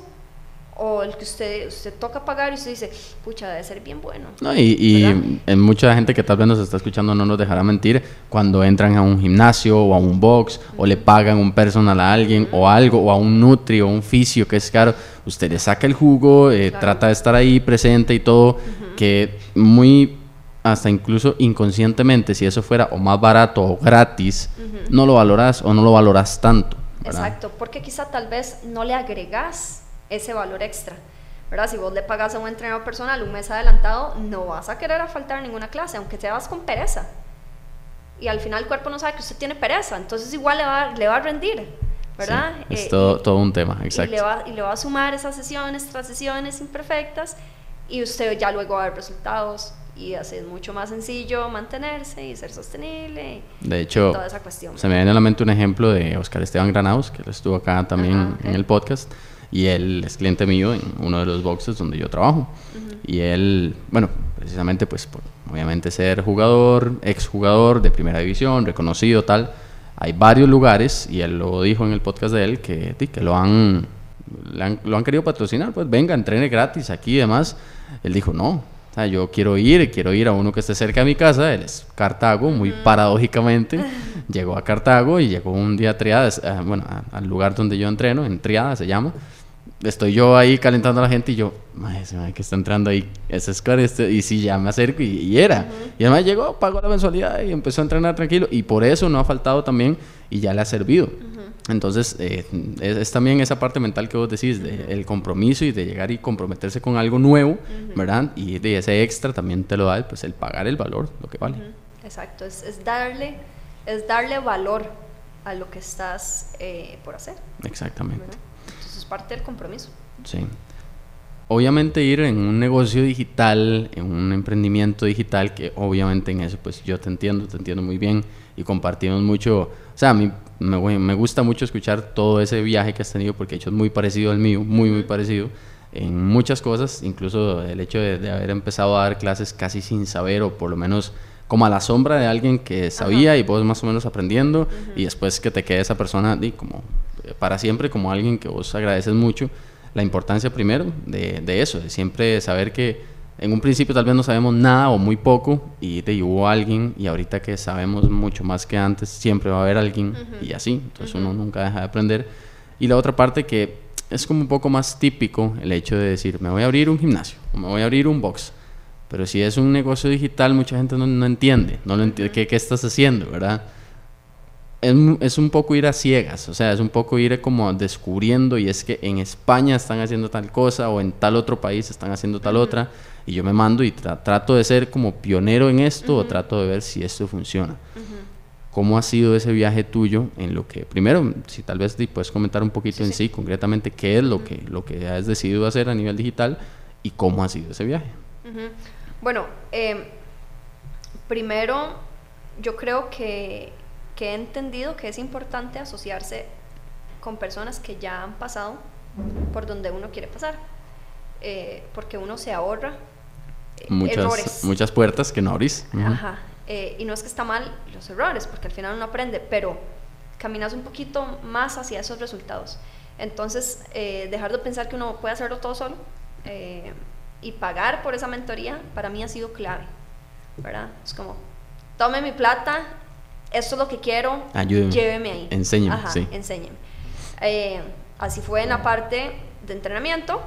o el que usted, usted toca pagar y usted dice, pucha, debe ser bien bueno. No, y, y mucha gente que tal vez nos está escuchando no nos dejará mentir cuando entran a un gimnasio o a un box o le pagan un personal a alguien o algo o a un nutri o un fisio que es caro, usted le saca el jugo, eh, trata de estar ahí presente y todo, que muy hasta incluso inconscientemente, si eso fuera o más barato o gratis, no lo valoras o no lo valoras tanto. Exacto, porque quizá tal vez no le agregas ese valor extra. ¿verdad? Si vos le pagas a un entrenador personal un mes adelantado, no vas a querer a faltar ninguna clase, aunque te vas con pereza. Y al final el cuerpo no sabe que usted tiene pereza, entonces igual le va, le va a rendir, ¿verdad? es eh, todo, todo, un tema, exacto. Y le, va, y le va a sumar esas sesiones tras sesiones imperfectas y usted ya luego va a ver resultados y así es mucho más sencillo mantenerse y ser sostenible. De hecho, se me viene a la mente un ejemplo de Oscar Esteban Granados, que él estuvo acá también en el podcast y él es cliente mío en uno de los boxes donde yo trabajo. Y él, bueno, precisamente pues por, obviamente ser jugador, exjugador de primera división, reconocido tal, hay varios lugares, y él lo dijo en el podcast de él, que, que lo han, lo han querido patrocinar, pues venga, entrene gratis aquí y demás. Él dijo, no, yo quiero ir, quiero ir a uno que esté cerca de mi casa, él es Cartago, muy paradójicamente, llegó a Cartago y llegó un día a Triada, eh, bueno, al lugar donde yo entreno, en Triada se llama, estoy yo ahí calentando a la gente y yo, ese que está entrando ahí, ese es claro, este", y sí, ya me acerco y, era. Y además llegó, pagó la mensualidad y empezó a entrenar tranquilo. Y por eso no ha faltado también y ya le ha servido. Entonces, eh, es, también esa parte mental que vos decís, de el compromiso y de llegar y comprometerse con algo nuevo, ¿verdad? Y de ese extra también te lo da pues, el pagar el valor, lo que vale. Exacto, es, es, darle, es darle valor a lo que estás eh, por hacer. Exactamente parte del compromiso. Sí. Obviamente ir en un negocio digital, en un emprendimiento digital, que obviamente en eso pues yo te entiendo, te entiendo muy bien y compartimos mucho, o sea, a mí me, me gusta mucho escuchar todo ese viaje que has tenido porque de hecho es muy parecido al mío, muy, muy parecido en muchas cosas, incluso el hecho de, haber empezado a dar clases casi sin saber o por lo menos como a la sombra de alguien que sabía y vos más o menos aprendiendo y después que te quede esa persona y como para siempre como alguien que vos agradeces mucho la importancia primero de, de, eso, de siempre saber que en un principio tal vez no sabemos nada o muy poco y te hubo alguien y ahorita que sabemos mucho más que antes siempre va a haber alguien y así, entonces uno nunca deja de aprender. Y la otra parte que es como un poco más típico el hecho de decir me voy a abrir un gimnasio o me voy a abrir un box. Pero si es un negocio digital, mucha gente no, no entiende, no lo entiende, ¿qué, ¿qué, estás haciendo, verdad? Es, un poco ir a ciegas, o sea, es un poco ir como descubriendo y es que en España están haciendo tal cosa o en tal otro país están haciendo tal otra y yo me mando y trato de ser como pionero en esto o trato de ver si esto funciona. ¿Cómo ha sido ese viaje tuyo en lo que, primero, si tal vez puedes comentar un poquito en sí, concretamente, qué es lo, que, lo que has decidido hacer a nivel digital y cómo ha sido ese viaje? Bueno, em, primero, yo creo que que he entendido que es importante asociarse con personas que ya han pasado por donde uno quiere pasar, eh, porque uno se ahorra eh, muchas, errores. Muchas puertas que no abrís. Ajá. Eh, y no es que está mal los errores, porque al final uno aprende, pero caminas un poquito más hacia esos resultados. Entonces, dejar de pensar que uno puede hacerlo todo solo y pagar por esa mentoría, para mí ha sido clave, ¿verdad? Es como, tome mi plata esto es lo que quiero, lléveme ahí. Enséñeme, sí. enséñeme. Eh, así fue en la parte de entrenamiento,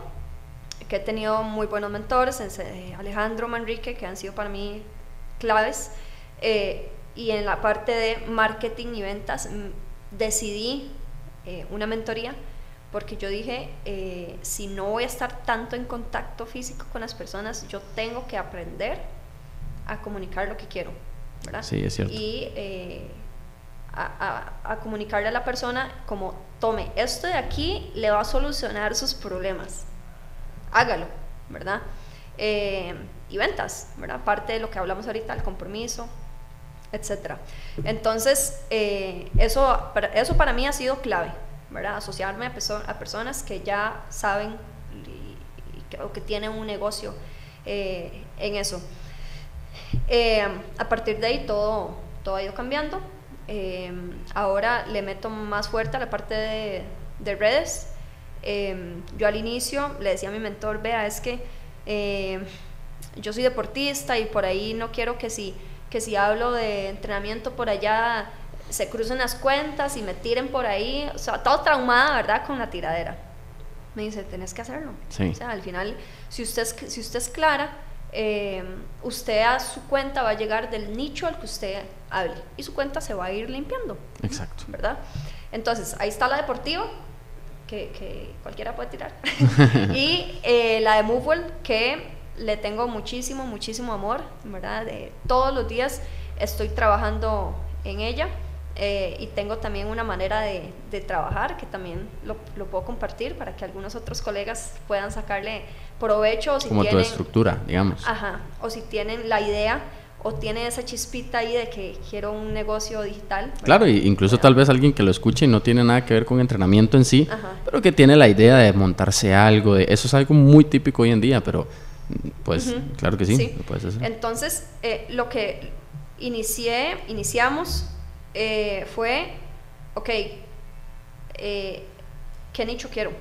que he tenido muy buenos mentores, eh, Alejandro Manrique, que han sido para mí claves, eh, y en la parte de marketing y ventas decidí una mentoría porque yo dije, si no voy a estar tanto en contacto físico con las personas, yo tengo que aprender a comunicar lo que quiero. Sí, es cierto. Y eh, a, comunicarle a la persona como, tome, esto de aquí le va a solucionar sus problemas. Hágalo, ¿verdad? Eh, y ventas, ¿verdad? Parte de lo que hablamos ahorita, el compromiso, etcétera. Entonces, eh, eso, eso para mí ha sido clave, ¿verdad? Asociarme a, a personas que ya saben y, o que tienen un negocio en eso. Eh, a partir de ahí todo, todo ha ido cambiando. Eh, ahora le meto más fuerte a la parte de, de redes. Eh, yo al inicio le decía a mi mentor, vea, es que yo soy deportista y por ahí no quiero que si, que si hablo de entrenamiento por allá se crucen las cuentas y me tiren por ahí. O sea, todo traumada, ¿verdad? Con la tiradera. Me dice, tenés que hacerlo. O sea, al final, si usted si usted es clara, eh, usted a su cuenta va a llegar del nicho al que usted hable y su cuenta se va a ir limpiando. Exacto. ¿Verdad? Entonces, ahí está la deportiva, que, cualquiera puede tirar, y eh, la de Movewell, que le tengo muchísimo, muchísimo amor, ¿verdad? De, todos los días estoy trabajando en ella. Eh, y tengo también una manera de, trabajar que también lo, lo, puedo compartir para que algunos otros colegas puedan sacarle provecho. si Como tu estructura, digamos. Ajá, o si tienen la idea o tiene esa chispita ahí de que quiero un negocio digital. Claro, incluso tal vez alguien que lo escuche y no tiene nada que ver con entrenamiento en sí, pero que tiene la idea de montarse algo, de, eso es algo muy típico hoy en día, pero pues claro que sí, Entonces, eh, lo que inicié, iniciamos eh, fue, ok, eh, ¿qué nicho quiero?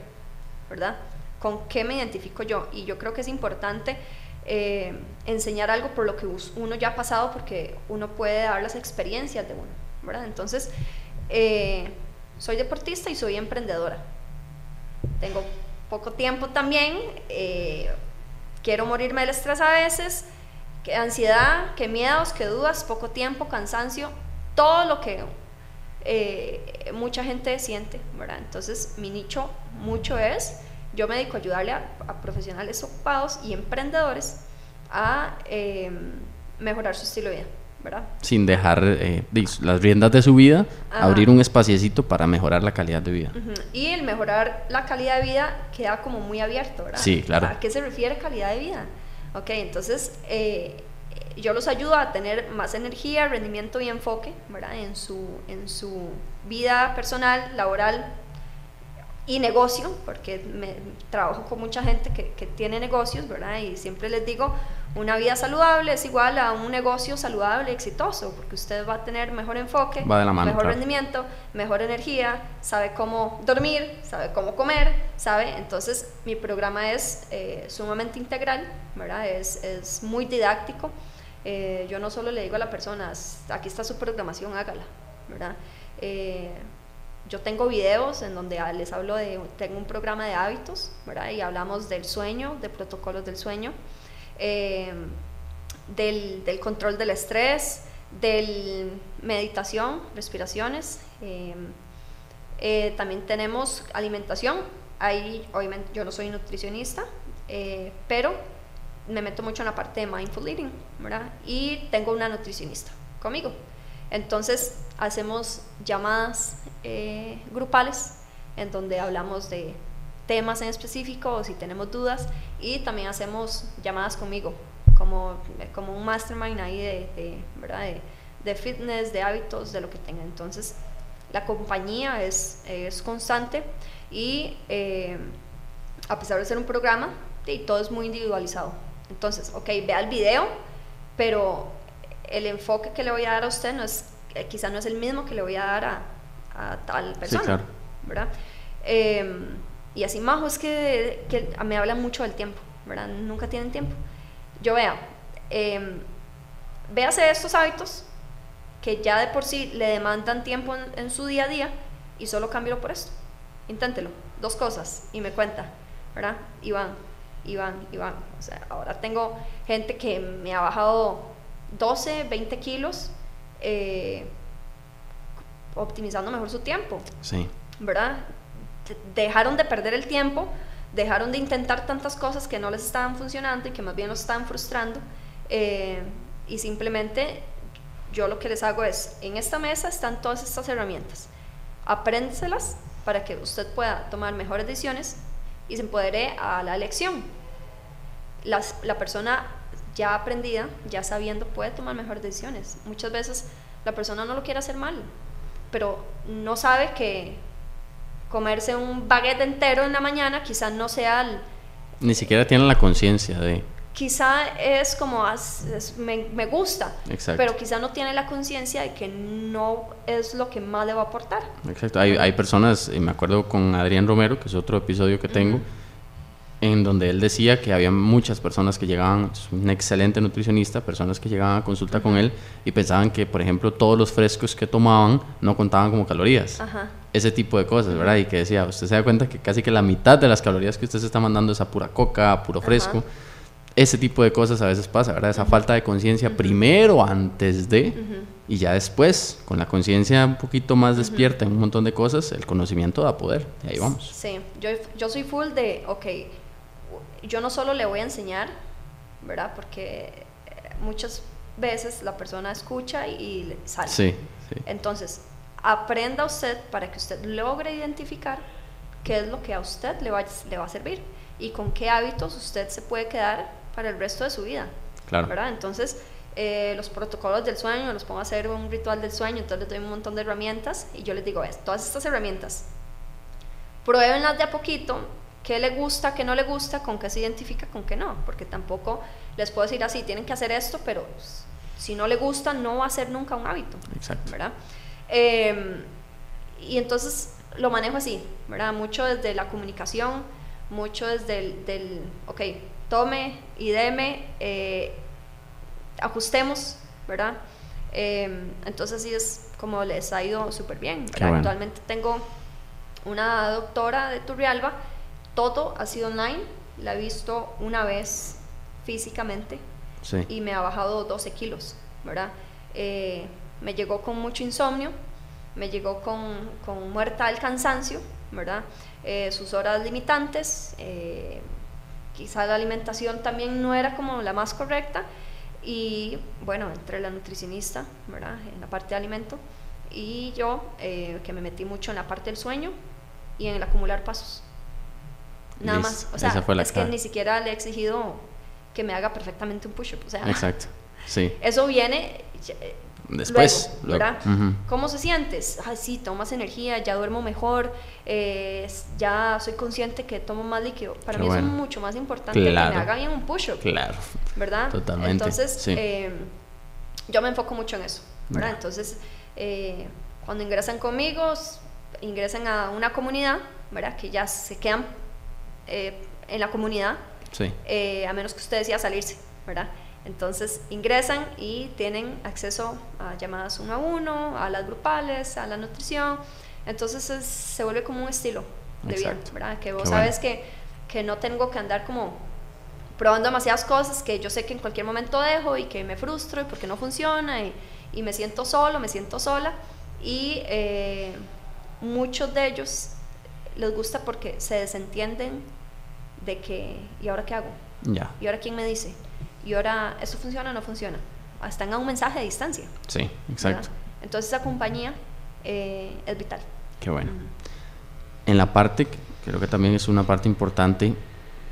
¿Verdad? ¿Con qué me identifico yo? Y yo creo que es importante eh, enseñar algo por lo que uno ya ha pasado porque uno puede dar las experiencias de uno, ¿verdad? Entonces, eh, soy deportista y soy emprendedora. Tengo poco tiempo también, quiero morirme del estrés a veces, que ansiedad, que miedos, que dudas, poco tiempo, cansancio, todo lo que mucha gente siente, ¿verdad? Entonces, mi nicho mucho es yo me dedico a ayudarle a, profesionales ocupados y emprendedores a em, mejorar su estilo de vida. ¿verdad? Sin dejar eh, las riendas de su vida, abrir un espaciecito para mejorar la calidad de vida. Y el mejorar la calidad de vida queda como muy abierto, ¿verdad? Sí, claro. ¿A qué se refiere calidad de vida? Ok, entonces eh, yo los ayudo a tener más energía, rendimiento y enfoque, ¿verdad? En su, en su vida personal, laboral, y negocio, porque me, trabajo con mucha gente que, que, tiene negocios, ¿verdad? Y siempre les digo, una vida saludable es igual a un negocio saludable y exitoso, porque usted va a tener mejor enfoque, mejor rendimiento, mejor energía, sabe cómo dormir, sabe cómo comer, sabe. Entonces, mi programa es eh, sumamente integral, ¿verdad? Es, es muy didáctico. Eh, yo no solo le digo a la persona, aquí está su programación, hágala, ¿verdad? Eh, yo tengo videos en donde les hablo de, tengo un programa de hábitos, ¿verdad? Y hablamos del sueño, de protocolos del sueño, eh, del, del, control del estrés, del meditación, respiraciones. También tenemos alimentación. Ahí, obviamente, yo no soy nutricionista, pero me meto mucho en la parte de mindful eating, ¿verdad? Y tengo una nutricionista conmigo. Entonces hacemos llamadas eh, grupales en donde hablamos de temas en específico o si tenemos dudas y también hacemos llamadas conmigo como, como un mastermind ahí de, ¿verdad? de, fitness, de hábitos, de lo que tenga. Entonces la compañía es, es constante y eh, a pesar de ser un programa, y todo es muy individualizado. Entonces, ok, vea el video, pero el enfoque que le voy a dar a usted no es, eh, quizá no es el mismo que le voy a dar a, tal persona, ¿verdad? Em, y así Majo es que, que, me habla mucho del tiempo, ¿verdad? Nunca tienen tiempo. Yo vea, eh, véase estos hábitos que ya de por sí le demandan tiempo en, su día a día y solo cámbialo por esto. Inténtelo, dos cosas y me cuenta, ¿verdad? Iván, Iván, Iván. O sea, ahora tengo gente que me ha bajado 12, 20 kilos. Eh, optimizando mejor su tiempo. Sí. ¿Verdad? Dejaron de perder el tiempo, dejaron de intentar tantas cosas que no les estaban funcionando y que más bien los estaban frustrando. Eh, y simplemente yo lo que les hago es, en esta mesa están todas estas herramientas. Apréndeselas para que usted pueda tomar mejores decisiones y se empodere a la elección. La persona ya aprendida, ya sabiendo, puede tomar mejores decisiones. Muchas veces la persona no lo quiere hacer mal, pero no sabe que comerse un baguette entero en la mañana quizás no sea... Ni siquiera tiene la conciencia de... Quizá es como, me, gusta, pero quizá no tiene la conciencia de que no es lo que más le va a aportar. Exacto, hay, hay personas, y me acuerdo con Adrián Romero, que es otro episodio que tengo, en donde él decía que había muchas personas que llegaban, un excelente nutricionista, personas que llegaban a consulta con él y pensaban que, por ejemplo, todos los frescos que tomaban no contaban como calorías. Ese tipo de cosas, ¿verdad? Y que decía, usted se da cuenta que casi que la mitad de las calorías que usted se está mandando es a pura coca, a puro fresco. Ese tipo de cosas a veces pasa, ¿verdad? Esa falta de conciencia primero antes de y ya después, con la conciencia un poquito más despierta en un montón de cosas, el conocimiento da poder. Y ahí vamos. Sí, yo, yo soy full de, ok, yo no solo le voy a enseñar, ¿verdad? Porque eh, muchas veces la persona escucha y, sale. Sí, Entonces, aprenda usted para que usted logre identificar qué es lo que a usted le va, le va a servir y con qué hábitos usted se puede quedar para el resto de su vida. Claro. ¿verdad? Entonces, eh, los protocolos del sueño, los pongo a hacer un ritual del sueño, entonces les doy un montón de herramientas y yo les digo, es, todas estas herramientas, pruébenlas de a poquito, qué le gusta, qué no le gusta, con qué se identifica, con qué no, porque tampoco les puedo decir así, tienen que hacer esto, pero si no le gusta, no va a ser nunca un hábito. Exacto. ¿verdad? Em, y entonces lo manejo así, ¿verdad? Mucho desde la comunicación, mucho desde el, del, ok, tome y deme, eh, ajustemos, ¿verdad? Em, entonces así es como les ha ido súper bien. Actualmente tengo una doctora de Turrialba, todo ha sido online, la he visto una vez físicamente y me ha bajado 12 kilos, ¿verdad? Eh, me llegó con mucho insomnio, me llegó con, con muerta del cansancio, ¿verdad? Eh, sus horas limitantes, eh, quizá la alimentación también no era como la más correcta y bueno, entre la nutricionista, ¿verdad? En la parte de alimento y yo eh, que me metí mucho en la parte del sueño y en el acumular pasos. Nada más, o sea, es que ni siquiera le he exigido que me haga perfectamente un push-up, o sea, Exacto. Sí. Eso viene Después, ¿verdad? ¿Cómo se sientes? Ay, sí, tomo más energía, ya duermo mejor, eh, ya soy consciente que tomo más líquido. Para mí eso es mucho más importante que me haga bien un push-up. Claro. ¿Verdad? Totalmente. Entonces, eh, yo me enfoco mucho en eso. ¿verdad? Entonces, eh, cuando ingresan conmigo, ingresan a una comunidad, ¿verdad? Que ya se quedan en la comunidad. Sí. a menos que usted decida salirse, ¿verdad? Entonces ingresan y tienen acceso a llamadas uno a uno, a las grupales, a la nutrición. Entonces se vuelve como un estilo de vida, ¿verdad? Que vos sabes que, que no tengo que andar como probando demasiadas cosas que yo sé que en cualquier momento dejo y que me frustro y porque no funciona y, y me siento solo, me siento sola. Y eh, muchos de ellos les gusta porque se desentienden de que, ¿y ahora qué hago? Ya. ¿Y ahora quién me dice? y ahora, ¿eso funciona o no funciona? Están a un mensaje de distancia. Sí, exacto. Entonces esa compañía eh, es vital. Qué bueno. En la parte, creo que también es una parte importante,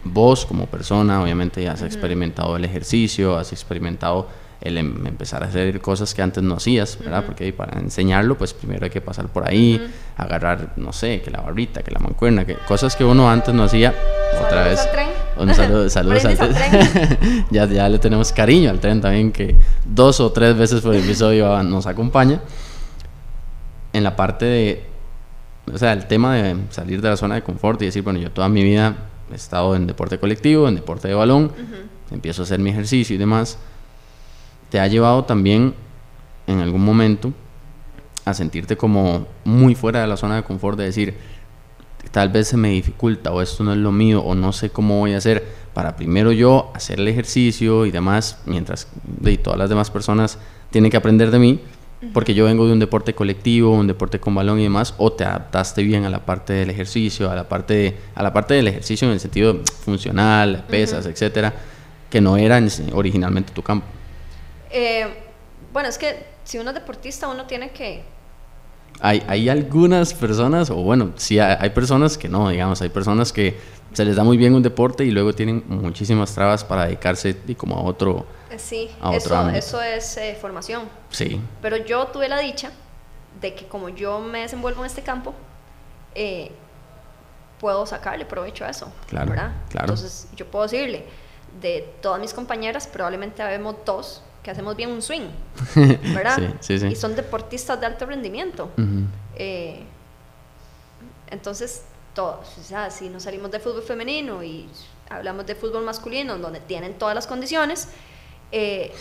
vos como persona, obviamente ya has experimentado el ejercicio, has experimentado el em, empezar a hacer cosas que antes no hacías, ¿verdad? Porque para enseñarlo, pues primero hay que pasar por ahí, agarrar, no sé, que la barrita, que la mancuerna, que cosas que uno antes no hacía. Otra vez. Al tren. Un saludo, saludos al tren. ya, ya le tenemos cariño al tren también, que dos o tres veces por episodio nos acompaña. En la parte de, o sea, el tema de salir de la zona de confort y decir, bueno, yo toda mi vida he estado en deporte colectivo, en deporte de balón, empiezo a hacer mi ejercicio y demás te ha llevado también en algún momento a sentirte como muy fuera de la zona de confort, de decir, tal vez se me dificulta o esto no es lo mío o no sé cómo voy a hacer para primero yo hacer el ejercicio y demás, mientras de, todas las demás personas tienen que aprender de mí, porque yo vengo de un deporte colectivo, un deporte con balón y demás, o te adaptaste bien a la parte del ejercicio, a la parte, a la parte del ejercicio en el sentido funcional, pesas, etcétera, que no era originalmente tu campo. Eh, bueno, es que si uno es deportista, uno tiene que... Hay, hay algunas personas, o bueno, sí hay, personas que no, digamos, hay personas que se les da muy bien un deporte y luego tienen muchísimas trabas para dedicarse y como a otro... Eh, sí, eso, eso es eh, formación. Sí. Pero yo tuve la dicha de que como yo me desenvuelvo en este campo, puedo sacarle provecho a eso. Claro, ¿verdad? claro. Entonces yo puedo decirle, de todas mis compañeras, probablemente habemos dos que hacemos bien un swing, ¿verdad? sí, sí, Y son deportistas de alto rendimiento. Eh, entonces, todos, o sea, si nos salimos de fútbol femenino y hablamos de fútbol masculino, donde tienen todas las condiciones, eh,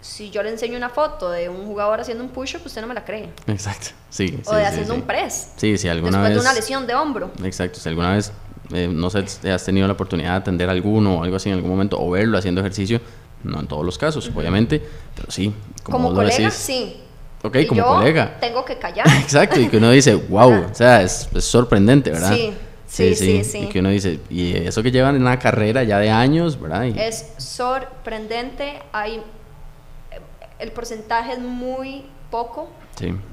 si yo le enseño una foto de un jugador haciendo un push-up, usted no me la cree. Exacto, sí. O de haciendo un press. Sí, si alguna después vez... de una lesión de hombro. Exacto, si alguna vez, eh, no sé, has tenido la oportunidad de atender a alguno o algo así en algún momento, o verlo haciendo ejercicio, no en todos los casos, obviamente, pero sí. Como, colega, sí. Ok, como colega. Tengo que callar. Exacto, y que uno dice, wow, o sea, es, sorprendente, ¿verdad? Sí. Sí sí, sí, Y que uno dice, y eso que llevan en una carrera ya de años, ¿verdad? Es sorprendente. Hay. El porcentaje es muy poco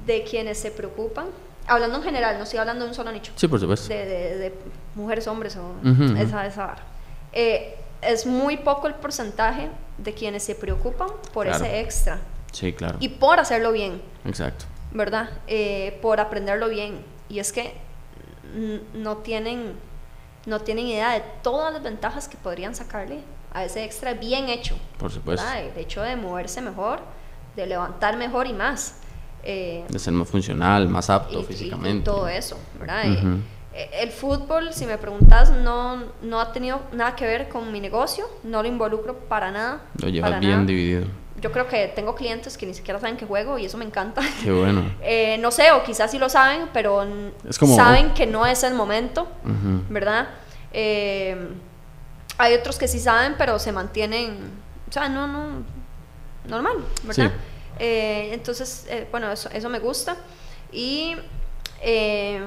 de quienes se preocupan. Hablando en general, no estoy hablando de un solo nicho. Sí, por supuesto. De, de, mujeres, hombres o esa, esa eh, es muy poco el porcentaje de quienes se preocupan por Claro. ese extra Sí, claro. y por hacerlo bien, Exacto. ¿verdad? Eh, por aprenderlo bien. Y es que no tienen, no tienen idea de todas las ventajas que podrían sacarle a ese extra bien hecho. Por supuesto. ¿verdad? El hecho de moverse mejor, de levantar mejor y más. Eh, De ser más funcional, más apto y- físicamente. Y, todo eso, ¿verdad? Ujú. Eh, El fútbol, si me preguntas, no, no ha tenido nada que ver con mi negocio, no lo involucro para nada. Lo llevas bien nada. dividido. Yo creo que tengo clientes que ni siquiera saben que juego y eso me encanta. Qué bueno. Eh, no sé, o quizás sí lo saben, pero n- Es como- saben que no es el momento. ¿verdad? Eh, hay otros que sí saben, pero se mantienen, o sea, no, no, normal, ¿verdad? Sí. Eh, entonces, eh, bueno, eso, eso me gusta. Y, eh,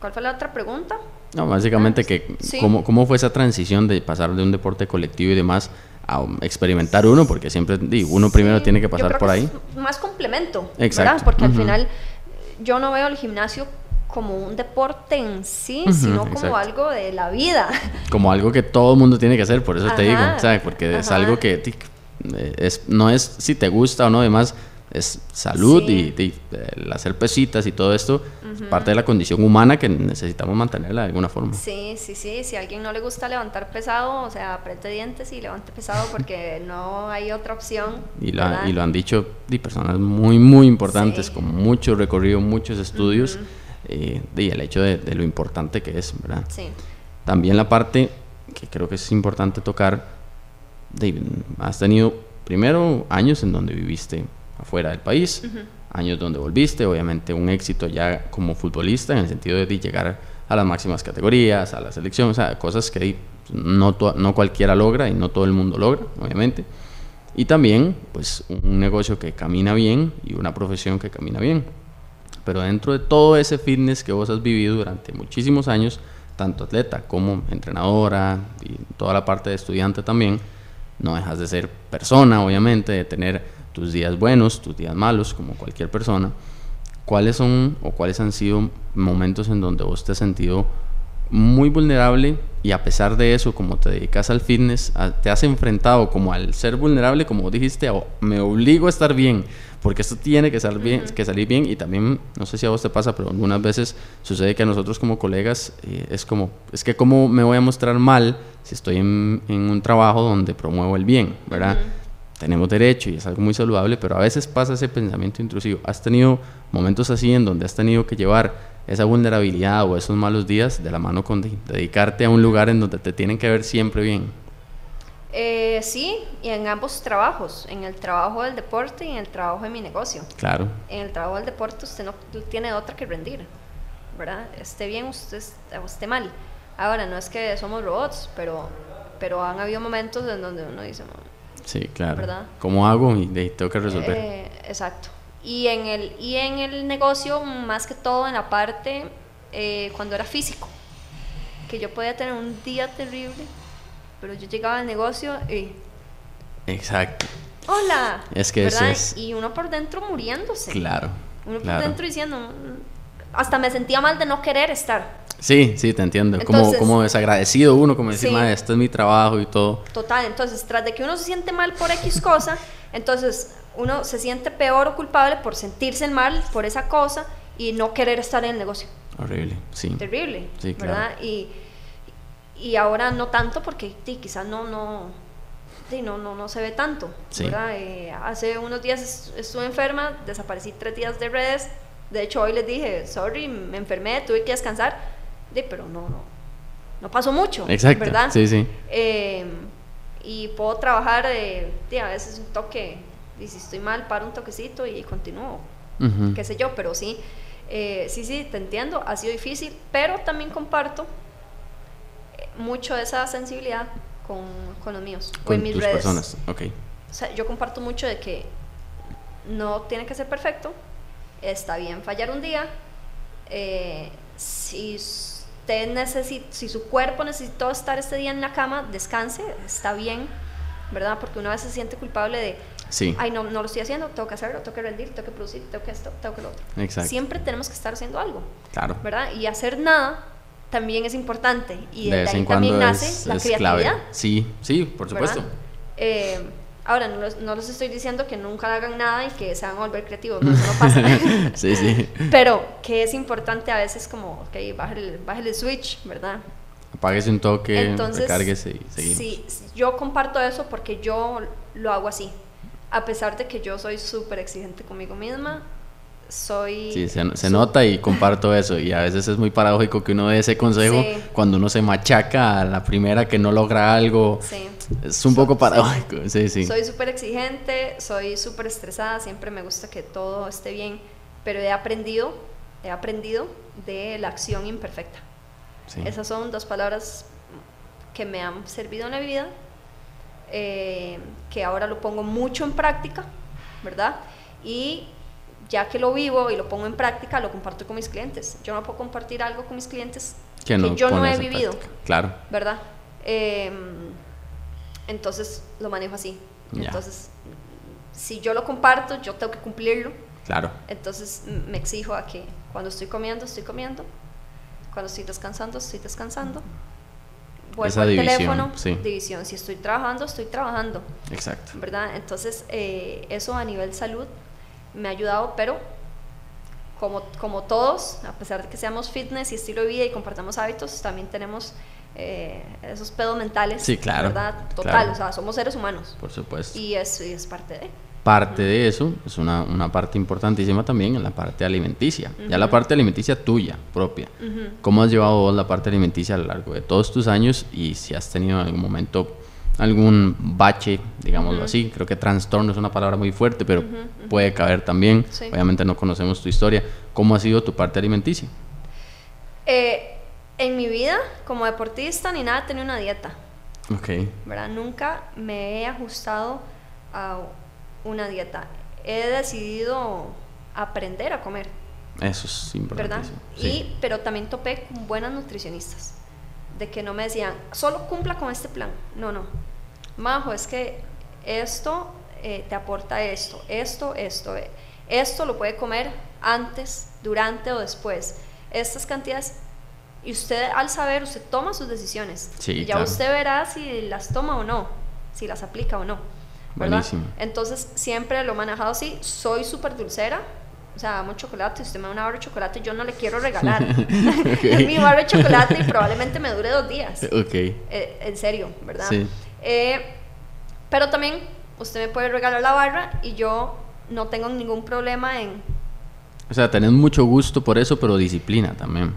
¿cuál fue la otra pregunta? No, básicamente Ah, que sí. cómo, cómo fue esa transición de pasar de un deporte colectivo y demás a um, experimentar uno, porque siempre di, uno primero Sí, tiene que yo pasar creo por que ahí. es más complemento, Exacto. ¿verdad? Porque al final yo no veo el gimnasio como un deporte en sí, sino como exacto. algo de la vida. Como algo que todo el mundo tiene que hacer, por eso te digo, ¿sabes? Porque es algo que eh, es, no es si te gusta o no, además es salud Sí. y, y, eh, el hacer pesitas y todo esto es parte de la condición humana que necesitamos mantenerla de alguna forma. Sí, sí, sí. Si a alguien no le gusta levantar pesado, o sea, apriete dientes y levante pesado porque no hay otra opción. Y lo, y han dicho di, personas muy, muy importantes, Sí. con mucho recorrido, muchos estudios, eh, y el hecho de, de lo importante que es, ¿verdad? Sí, También la parte que creo que es importante tocar, de, has tenido primero años en donde viviste afuera del país, años donde volviste, obviamente un éxito ya como futbolista en el sentido de, llegar a las máximas categorías, a la selección, o sea, cosas que no, no cualquiera logra y no todo el mundo logra, obviamente. Y también, pues, un negocio que camina bien y una profesión que camina bien. Pero dentro de todo ese fitness que vos has vivido durante muchísimos años, tanto atleta como entrenadora y toda la parte de estudiante también, no dejas de ser persona, obviamente, de tener tus días buenos, tus días malos, como cualquier persona. ¿Cuáles son o cuáles han sido momentos en donde vos te has sentido muy vulnerable y a pesar de eso, como te dedicas al fitness, a- te has enfrentado como al ser vulnerable, como dijiste, a- me obligo a estar bien, porque esto tiene que, salir bien, que salir bien y también, no sé si a vos te pasa, pero algunas veces sucede que a nosotros como colegas eh, es como, es que cómo me voy a mostrar mal si estoy en, en un trabajo donde promuevo el bien, ¿verdad? Tenemos derecho y es algo muy saludable, pero a veces pasa ese pensamiento intrusivo. ¿Has tenido momentos así en donde has tenido que llevar esa vulnerabilidad o esos malos días de la mano con de- dedicarte a un lugar en donde te tienen que ver siempre bien? Eh, sí, y en ambos trabajos, en el trabajo del deporte y en el trabajo de mi negocio. Claro, En el trabajo del deporte usted no tiene otra que rendir, ¿verdad? Esté bien usted esté mal. Ahora, no es que somos robots, pero, pero han habido momentos en donde uno dice, "No, sí, claro. ¿Verdad? ¿Cómo hago? Y tengo que resolver. Eh, exacto. Y en, el, y en el negocio, más que todo en la parte eh, cuando era físico, que yo podía tener un día terrible, pero yo llegaba al negocio y, Exacto, hola, Es que eso ¿verdad? es- Y uno por dentro muriéndose. claro. Uno por claro. dentro diciendo, hasta me sentía mal de no querer estar. Sí, sí, te entiendo. como, Entonces- como desagradecido uno, como decir, Sí. "Mae, este es mi trabajo y todo. Total, entonces, tras de que uno se siente mal por X cosa, entonces uno se siente peor o culpable por sentirse mal por esa cosa y no querer estar en el negocio. Horrible, sí. terrible, Sí, claro. ¿verdad? Y, y ahora no tanto porque sí, quizás no, no, sí, no, no, no se ve tanto, Sí. ¿verdad? Eh, hace unos días est- estuve enferma, desaparecí tres días de redes, de hecho hoy les dije, sorry, me enfermé, tuve que descansar, sí, pero no, no, no pasó mucho, Exacto, ¿verdad? sí, sí. Eh, y puedo trabajar, eh, a veces un toque, y si estoy mal, paro un toquecito y continúo, qué sé yo, pero sí, eh, sí, sí, te entiendo, ha sido difícil, pero también comparto eh, mucho de esa sensibilidad con, con los míos, o Con en mis tus redes. personas, ok. O sea, yo comparto mucho de que no tiene que ser perfecto, está bien fallar un día, eh, si usted necesita, si su cuerpo necesitó estar este día en la cama, descanse, está bien, ¿verdad? Porque uno a veces se siente culpable de, Sí, ay, no, no lo estoy haciendo, tengo que hacerlo, tengo que rendir, tengo que producir, tengo que esto, tengo que lo otro. exacto. Siempre tenemos que estar haciendo algo, Claro. ¿verdad? Y hacer nada también es importante y De de, vez ahí en también cuando nace es, la es creatividad. clave. Sí, sí, por supuesto. Eh, ahora, no los, no los estoy diciendo que nunca hagan nada y que se van a volver creativos, no, no pasa. sí, sí. Pero que es importante a veces como, ok, bájale, bájale el switch, ¿verdad? Apáguese un toque, Entonces, recárguese y seguimos. sí, yo comparto eso porque yo lo hago así. A pesar de que yo soy súper exigente conmigo misma, soy... Sí, se, se nota y comparto eso. Y a veces es muy paradójico que uno dé ese consejo Sí. cuando uno se machaca a la primera que no logra algo. Sí. Es un So- poco sí. paradójico. Sí, sí. Soy súper exigente, soy súper estresada, siempre me gusta que todo esté bien, pero he aprendido, he aprendido de la acción imperfecta. Sí. Esas son dos palabras que me han servido en la vida, eh, que ahora lo pongo mucho en práctica, ¿verdad? Y ya que lo vivo y lo pongo en práctica, lo comparto con mis clientes. Yo no puedo compartir algo con mis clientes que no yo no he vivido, práctica. Claro. ¿verdad? Eh, entonces lo manejo así. Ya. Entonces, si yo lo comparto, yo tengo que cumplirlo. Claro. Entonces me exijo a que cuando estoy comiendo, estoy comiendo. Cuando estoy descansando, estoy descansando. Vuelvo Esa al división, teléfono, sí. división. Si estoy trabajando, estoy trabajando, Exacto. ¿verdad? Entonces, eh, eso a nivel salud me ha ayudado, pero como, como todos, a pesar de que seamos fitness y estilo de vida y compartamos hábitos, también tenemos eh, esos pedos mentales, Sí, claro, ¿verdad? Total, claro. o sea, somos seres humanos Por supuesto. y es, y es parte de. Parte de eso es una, una parte importantísima también en la parte alimenticia. Ya la parte alimenticia tuya, propia. ¿Cómo has llevado vos la parte alimenticia a lo largo de todos tus años? Y si has tenido en algún momento algún bache, digámoslo así. Creo que trastorno es una palabra muy fuerte, pero puede caber también. Sí. Obviamente no conocemos tu historia. ¿Cómo ha sido tu parte alimenticia? Eh, en mi vida, como deportista, ni nada, tenía una dieta. Ok. ¿verdad? Nunca me he ajustado a una dieta. He decidido aprender a comer, Eso es ¿verdad? importantísimo. Y, Sí. pero también topé con buenas nutricionistas, de que no me decían, solo cumpla con este plan. No, no. Majo, es que esto eh, te aporta esto, esto, esto. eh. Esto lo puede comer antes, durante o después. Estas cantidades. Y usted al saber, usted toma sus decisiones. Sí, y ya claro. usted verá si las toma o no, si las aplica o no. ¿verdad? Buenísimo. Entonces siempre lo he manejado así. Soy súper dulcera. O sea, amo chocolate. Si usted me da una barra de chocolate, yo no le quiero regalar. es mi barra de chocolate y probablemente me dure dos días. Ok. Eh, en serio, ¿verdad? Sí. Eh, pero también usted me puede regalar la barra y yo no tengo ningún problema en... O sea, tenés mucho gusto por eso, pero disciplina también.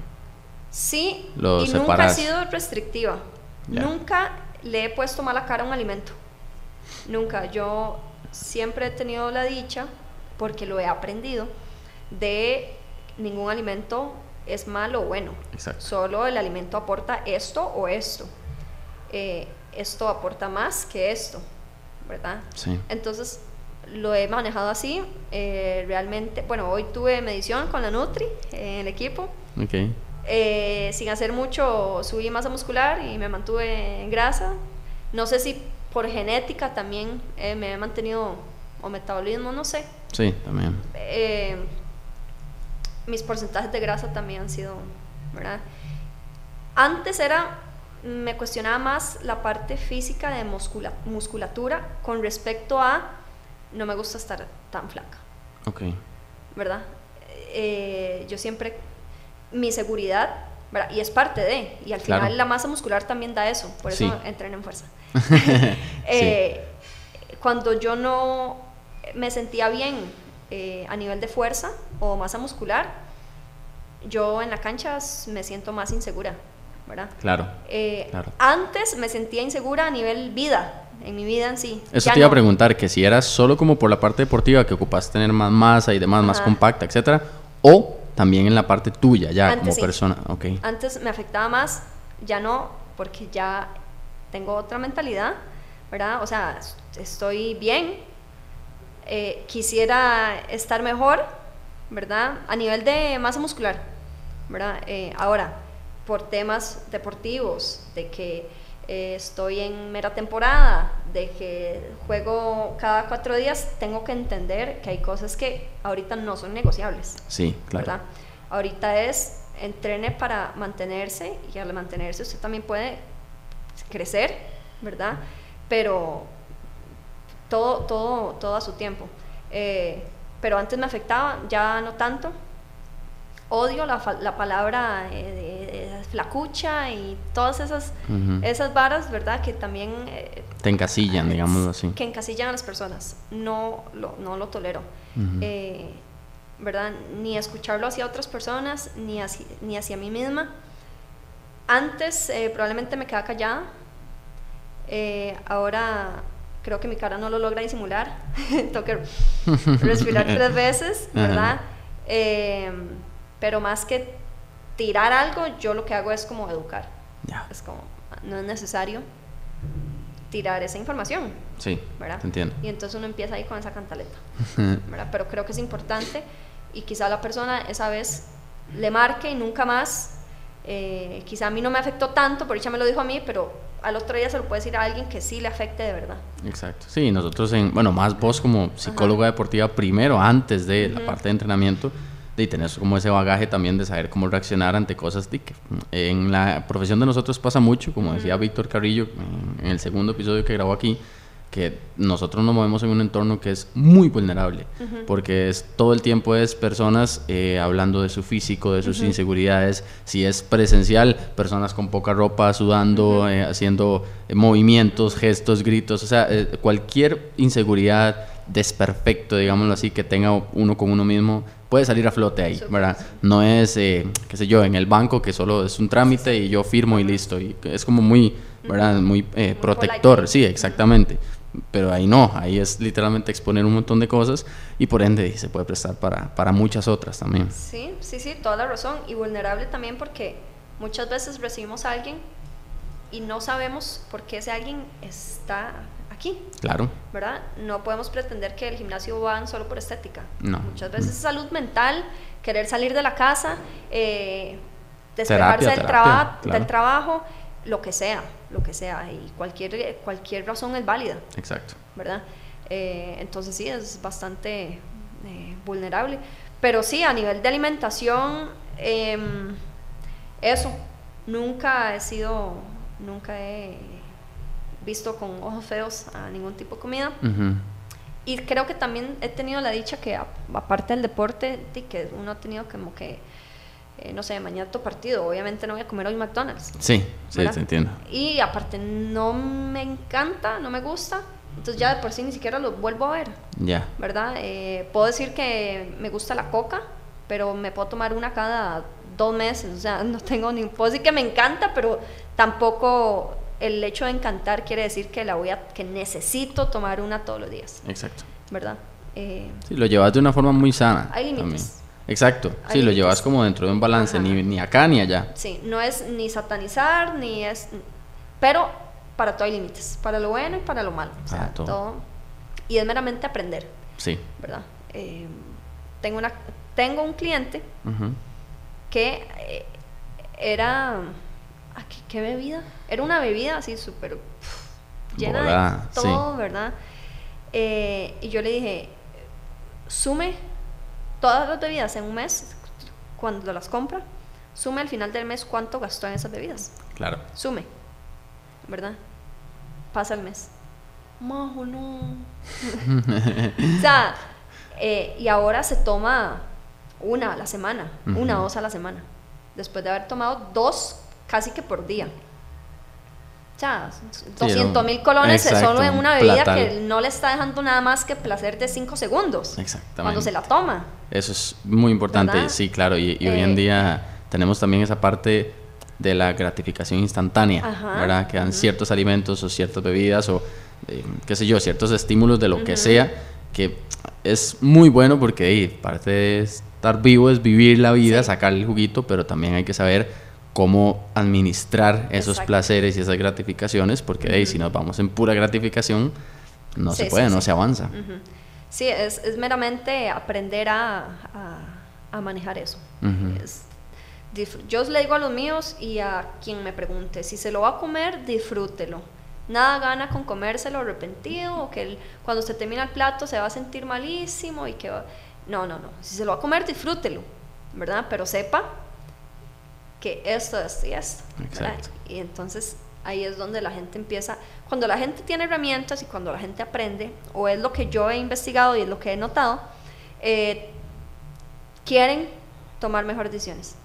Sí, Lo y nunca he sido restrictiva. Nunca le he puesto mala cara a un alimento. Nunca. Yo siempre he tenido la dicha, porque lo he aprendido, de ningún alimento es malo o bueno. Exacto. Solo el alimento aporta esto o esto. Eh, esto aporta más que esto, ¿verdad? Sí. Entonces lo he manejado así. eh, realmente, bueno, hoy tuve medición con la Nutri eh, en el equipo. Ok. Eh, sin hacer mucho subí masa muscular y me mantuve en grasa. No sé si por genética también eh, me he mantenido o metabolismo, no sé. Sí, también. Eh, mis porcentajes de grasa también han sido, ¿verdad? Antes era, me cuestionaba más la parte física de muscula- musculatura con respecto a, no me gusta estar tan flaca. Ok. ¿verdad? Eh, yo siempre, mi seguridad, ¿verdad? Y es parte de, y al final Claro. la masa muscular también da eso, por eso Sí. entreno en fuerza. Eh, Cuando yo no me sentía bien eh, a nivel de fuerza o masa muscular, yo en la cancha me siento más insegura, ¿verdad? Claro. Eh, Claro. Antes me sentía insegura a nivel vida, en mi vida en sí. Eso Ya te iba a preguntar, que si eras solo como por la parte deportiva, que ocupas tener más masa y demás, más compacta, etcétera, o también en la parte tuya, ya Antes como sí. persona. Ok. Antes me afectaba más, ya no, porque ya tengo otra mentalidad, ¿verdad? O sea, estoy bien, eh, quisiera estar mejor, ¿verdad? A nivel de masa muscular, ¿verdad? Eh, ahora, por temas deportivos, de que eh, estoy en mera temporada, de que juego cada cuatro días, tengo que entender que hay cosas que ahorita no son negociables. Sí, claro. ¿verdad? Ahorita es entrene para mantenerse y al mantenerse usted también puede crecer, ¿verdad? Pero todo, todo, todo a su tiempo. Eh, pero antes me afectaba, ya no tanto. Odio la, la palabra eh, de, flacucha y todas esas, esas varas, ¿verdad? Que también... Eh, Te encasillan, digamos así. Que encasillan a las personas. No lo, no lo tolero. ¿Verdad? Ni escucharlo hacia otras personas, ni hacia, ni hacia mí misma. Antes probablemente me quedaba callada. ahora creo que mi cara no lo logra disimular, tengo que respirar tres veces, ¿verdad? Em, pero más que tirar algo, yo lo que hago es como educar. Es como, no es necesario tirar esa información. Sí, ¿verdad? entiendo. Y entonces uno empieza ahí con esa cantaleta, ¿verdad? Pero creo que es importante y quizá la persona esa vez le marque y nunca más, eh, quizá a mí no me afectó tanto, por ella me lo dijo a mí, pero al otro día se lo puede decir a alguien que sí le afecte de verdad. Exacto. Sí, nosotros en, bueno, más vos como psicóloga deportiva primero, antes de la parte de entrenamiento, de tener como ese bagaje también de saber cómo reaccionar ante cosas de que en la profesión de nosotros pasa mucho, como decía Víctor Carrillo en el segundo episodio que grabó aquí, que nosotros nos movemos en un entorno que es muy vulnerable, porque es, todo el tiempo es personas eh, hablando de su físico, de sus inseguridades, si es presencial, personas con poca ropa, sudando, eh, haciendo eh, movimientos, gestos, gritos, o sea, cualquier inseguridad desperfecto, digámoslo así, que tenga uno con uno mismo, puede salir a flote ahí, ¿verdad? No es, qué sé yo, en el banco que solo es un trámite y yo firmo y listo, y es como muy... ¿verdad? Muy, protector, sí, exactamente pero ahí no, ahí es literalmente exponer un montón de cosas y por ende se puede prestar para, para muchas otras también. Sí, sí, sí, toda la razón. Y vulnerable también porque muchas veces recibimos a alguien y no sabemos por qué ese alguien está aquí. Claro. ¿Verdad? No podemos pretender que el gimnasio van solo por estética. No. Muchas veces es salud mental, querer salir de la casa, eh, despejarse del, del trabajo, lo que sea lo que sea, y cualquier, cualquier razón es válida. Exacto. ¿Verdad? Eh, entonces sí, es bastante eh, vulnerable. Pero sí, a nivel de alimentación, em, eso, nunca he sido, nunca he visto con ojos feos a ningún tipo de comida. Y creo que también he tenido la dicha que, aparte del deporte, que uno ha tenido como que eh, no sé, mañana tu partido, obviamente no voy a comer hoy McDonald's. Sí, sí, te entiendo. Y aparte no me encanta, no me gusta, entonces ya de por sí ni siquiera lo vuelvo a ver. Ya. ¿Verdad? Eh, puedo decir que me gusta la coca, pero me puedo tomar una cada dos meses, o sea, no tengo ni... Puedo decir que me encanta, pero tampoco el hecho de encantar quiere decir que la voy a... que necesito tomar una todos los días. Exacto. ¿Verdad? Eh, sí, lo llevas de una forma muy sana. Hay límites. Exacto, sí, lo llevas como dentro de un balance, ni, ni, acá ni allá. Sí, no es ni satanizar, ni es... Pero para todo hay límites, para lo bueno y para lo malo. O sea, todo. Y es meramente aprender. Sí. ¿Verdad? Eh, tengo, una, tengo un cliente que eh, era... ¿qué, bebida? Era una bebida así súper llena de todo, ¿verdad? Eh, y yo le dije, sume todas las bebidas en un mes, cuando las compra, sume al final del mes cuánto gastó en esas bebidas. Claro. Sume, ¿verdad? Pasa el mes. Majo, no. o sea, eh, y ahora se toma una a la semana, una o dos a la semana, después de haber tomado dos casi que por día. O sea, 200 mil colones solo en una bebida que no le está dejando nada más que placer de 5 segundos. Exactamente. Cuando se la toma. Eso es muy importante, sí, claro. Y, hoy en eh, día tenemos también esa parte de la gratificación instantánea, ¿verdad? Que dan ciertos alimentos o ciertas bebidas o, eh, qué sé yo, ciertos estímulos de lo que sea, que es muy bueno porque parte de estar vivo es vivir la vida, sacar el juguito, pero también hay que saber cómo administrar esos placeres y esas gratificaciones, porque si nos vamos en pura gratificación, no se puede, no se avanza. Sí, es, es, meramente aprender a, a, manejar eso. yo le digo a los míos y a quien me pregunte, si se lo va a comer, disfrútelo. Nada gana con comérselo arrepentido o que cuando se termina el plato se va a sentir malísimo y que... No, no, no. Si se lo va a comer, disfrútelo, ¿verdad? Pero sepa que esto, esto y esto. Exacto. Y entonces ahí es donde la gente empieza, cuando la gente tiene herramientas y cuando la gente aprende, o es lo que yo he investigado y es lo que he notado, eh, quieren tomar mejores decisiones.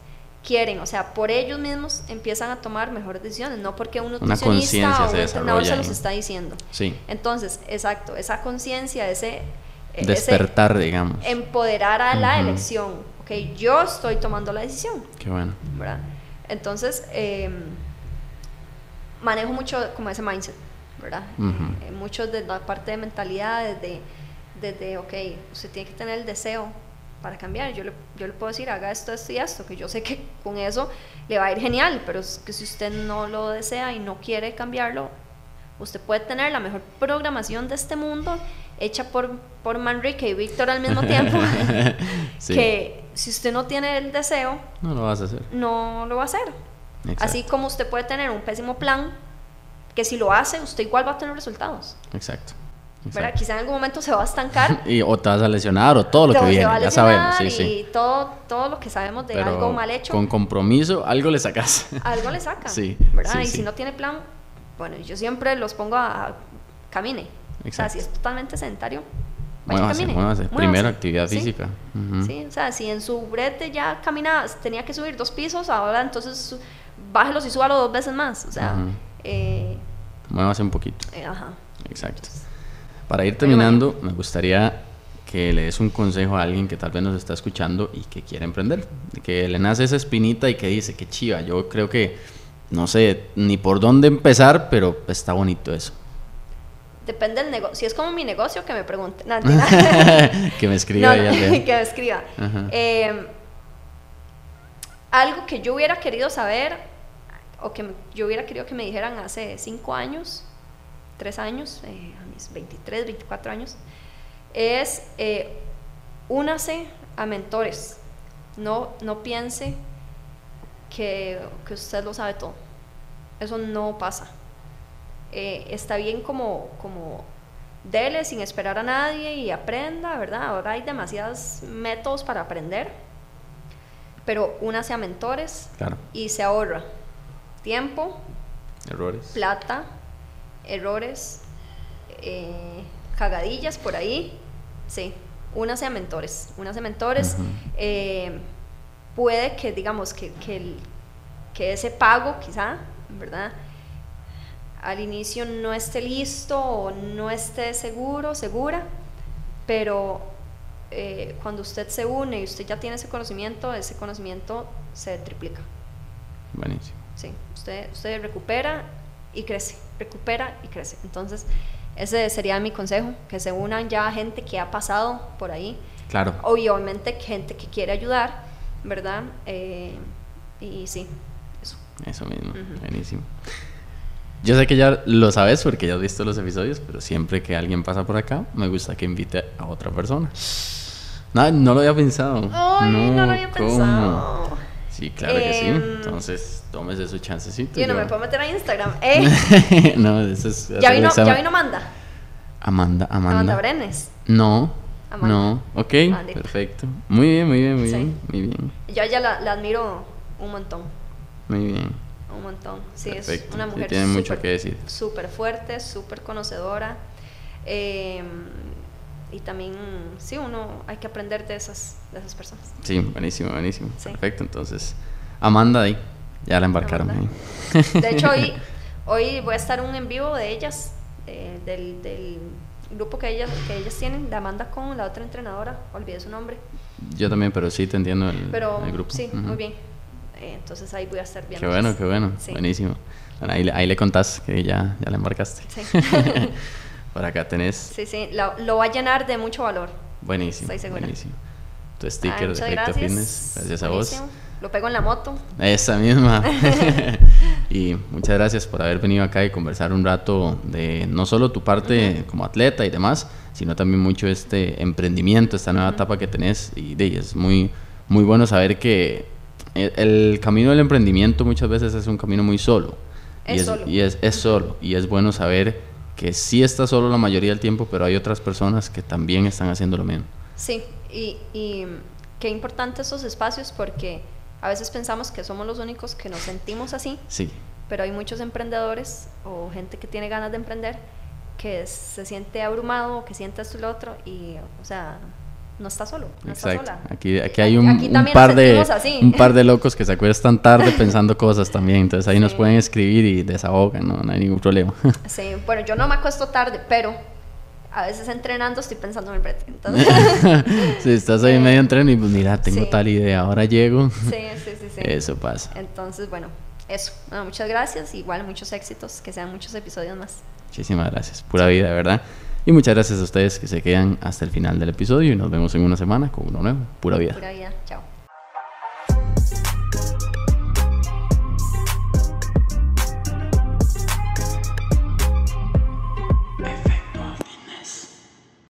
Quieren, o sea, por ellos mismos empiezan a tomar mejores decisiones, no porque un nutricionista o un entrenador se los está diciendo. Sí. Entonces, exacto, esa conciencia, ese, ese Despertar, digamos. empoderar a la elección. Ok, yo estoy tomando la decisión, Qué bueno. ¿verdad? Entonces, eh, manejo mucho como ese mindset, ¿verdad? Ujú. Eh, mucho de la parte de mentalidad, desde, desde, ok, usted tiene que tener el deseo para cambiar. Yo le, yo le puedo decir, haga esto, esto y esto, que yo sé que con eso le va a ir genial, pero es que si usted no lo desea y no quiere cambiarlo, usted puede tener la mejor programación de este mundo hecha por, por Manrique y Víctor al mismo tiempo, Sí. que si usted no tiene el deseo, No lo vas a hacer. no lo va a hacer. Exacto. Así como usted puede tener un pésimo plan, que si lo hace, usted igual va a tener resultados. Exacto. Exacto. Quizá en algún momento se va a estancar. Y, o te vas a lesionar o todo lo que viene, ya sabemos, sí, sí. Y todo, todo lo que sabemos de Pero algo mal hecho, con compromiso, algo le sacas. algo le saca. Sí, y si no tiene plan, bueno, yo siempre los pongo a, a- camine. O sea, Exacto. si es totalmente sedentario, Muévase, muévase. Muévase. Primero actividad Sí. física. Sí, o sea, si en su brete ya caminaba, tenía que subir dos pisos, ahora entonces bájelos y súbalo dos veces más. O sea, Ujú. eh, Muévase un poquito. eh, ajá. Exacto. Para ir terminando, me gustaría que le des un consejo a alguien que tal vez nos está escuchando y que quiere emprender. Que le nace esa espinita y que dice, que chiva, yo creo que no sé ni por dónde empezar, pero está bonito eso. Depende del negocio. Si es como mi negocio, que me pregunte. No, que me escriba No, no, que me escriba. Eh, algo que yo hubiera querido saber, o que yo hubiera querido que me dijeran hace cinco años, tres años, eh, a mis 23, 24 años, es eh, únase a mentores. No, no piense que, que usted lo sabe todo. Eso no pasa. Eh, está bien como, como dele sin esperar a nadie y aprenda, ¿verdad? Ahora hay demasiados métodos para aprender, pero únase a mentores Claro, y se ahorra tiempo, errores. plata, errores, eh, cagadillas por ahí. Sí, únase a mentores. Únase a mentores. Eh, puede que, digamos, que, que, el- que ese pago, quizá, ¿verdad? Al inicio no esté listo o no esté seguro, segura, pero eh, cuando usted se une y usted ya tiene ese conocimiento, ese conocimiento se triplica. Buenísimo. Sí, usted, usted recupera y crece, recupera y crece. Entonces, ese sería mi consejo, que se unan ya gente que ha pasado por ahí, Claro. obviamente gente que quiere ayudar, ¿verdad? Eh, y sí, eso. Eso mismo, buenísimo. Yo sé que ya lo sabes porque ya has visto los episodios, pero siempre que alguien pasa por acá, me gusta que invite a otra persona. No, no lo había pensado. Ay, no, lo había ¿cómo? pensado. Sí, claro que sí. Em, Entonces, tómese su chancecito. Yo no yo- me puedo meter a Instagram. ¡Eh! no, eso es. ya, vino, ya vino Manda. Amanda, Amanda. Amanda Brenes. No, Amanda. no. Ok, Amandita. perfecto. Muy bien, muy bien, muy Sí. bien. Muy bien, Yo a ella la, la admiro un montón. muy bien. Un montón. Sí, es una Sí, mujer tiene mucho que decir. Súper fuerte, súper conocedora. eh, y también, sí, uno hay que aprender de esas, de esas personas. Sí, buenísimo, buenísimo. Sí. Perfecto, entonces. Amanda ahí. Ya la embarcaron Amanda. ahí. De hecho, hoy, hoy voy a estar un en vivo de ellas, eh, del, del grupo que ellas, que ellas tienen, de Amanda con la otra entrenadora, olvidé su nombre. Yo también, pero sí te entiendo el, Pero el grupo. sí, muy bien. Eh, entonces ahí voy a estar bien. Qué bueno, qué bueno. Sí. Buenísimo. Bueno, ahí, ahí le contás que ya, ya la embarcaste. Sí, Por acá tenés. sí, sí, lo, lo va a llenar de mucho valor. Buenísimo. Estoy segura. Buenísimo. Tu Ay, sticker de Efecto gracias. Fitness. Gracias a vos. Buenísimo. Lo pego en la moto. Esa misma. y muchas gracias por haber venido acá y conversar un rato de no solo tu parte como atleta y demás, sino también mucho este emprendimiento, esta nueva etapa que tenés. Y de, es muy, muy bueno saber que el, el camino del emprendimiento muchas veces es un camino muy solo. y Es es, solo. Y es, es solo. Y es bueno saber que sí está solo la mayoría del tiempo, pero hay otras personas que también están haciendo lo mismo. Sí, y, y qué importante esos espacios porque a veces pensamos que somos los únicos que nos sentimos así, Sí, pero hay muchos emprendedores o gente que tiene ganas de emprender que se siente abrumado, que siente esto y lo otro, y, o sea, no está solo, no está exacto. sola. Aquí, aquí hay un, Aquí un par nos de, así. un par de locos que se acuestan tarde pensando cosas también. Entonces ahí nos Sí. pueden escribir y desahogan, no, no hay ningún problema. Sí, bueno, yo no me acuesto tarde, pero a veces entrenando estoy pensando en el brete. Entonces, si estás ahí Eh, medio en tren y pues mira, tengo sí. tal idea, ahora llego. sí, sí, sí, sí. Eso pasa. Entonces, bueno, eso. Bueno, muchas gracias. Igual muchos éxitos, que sean muchos episodios más. Muchísimas gracias. Pura vida, ¿verdad? Y muchas gracias a ustedes que se quedan hasta el final del episodio y nos vemos en una semana con uno nuevo. Pura vida. Pura vida. Chao.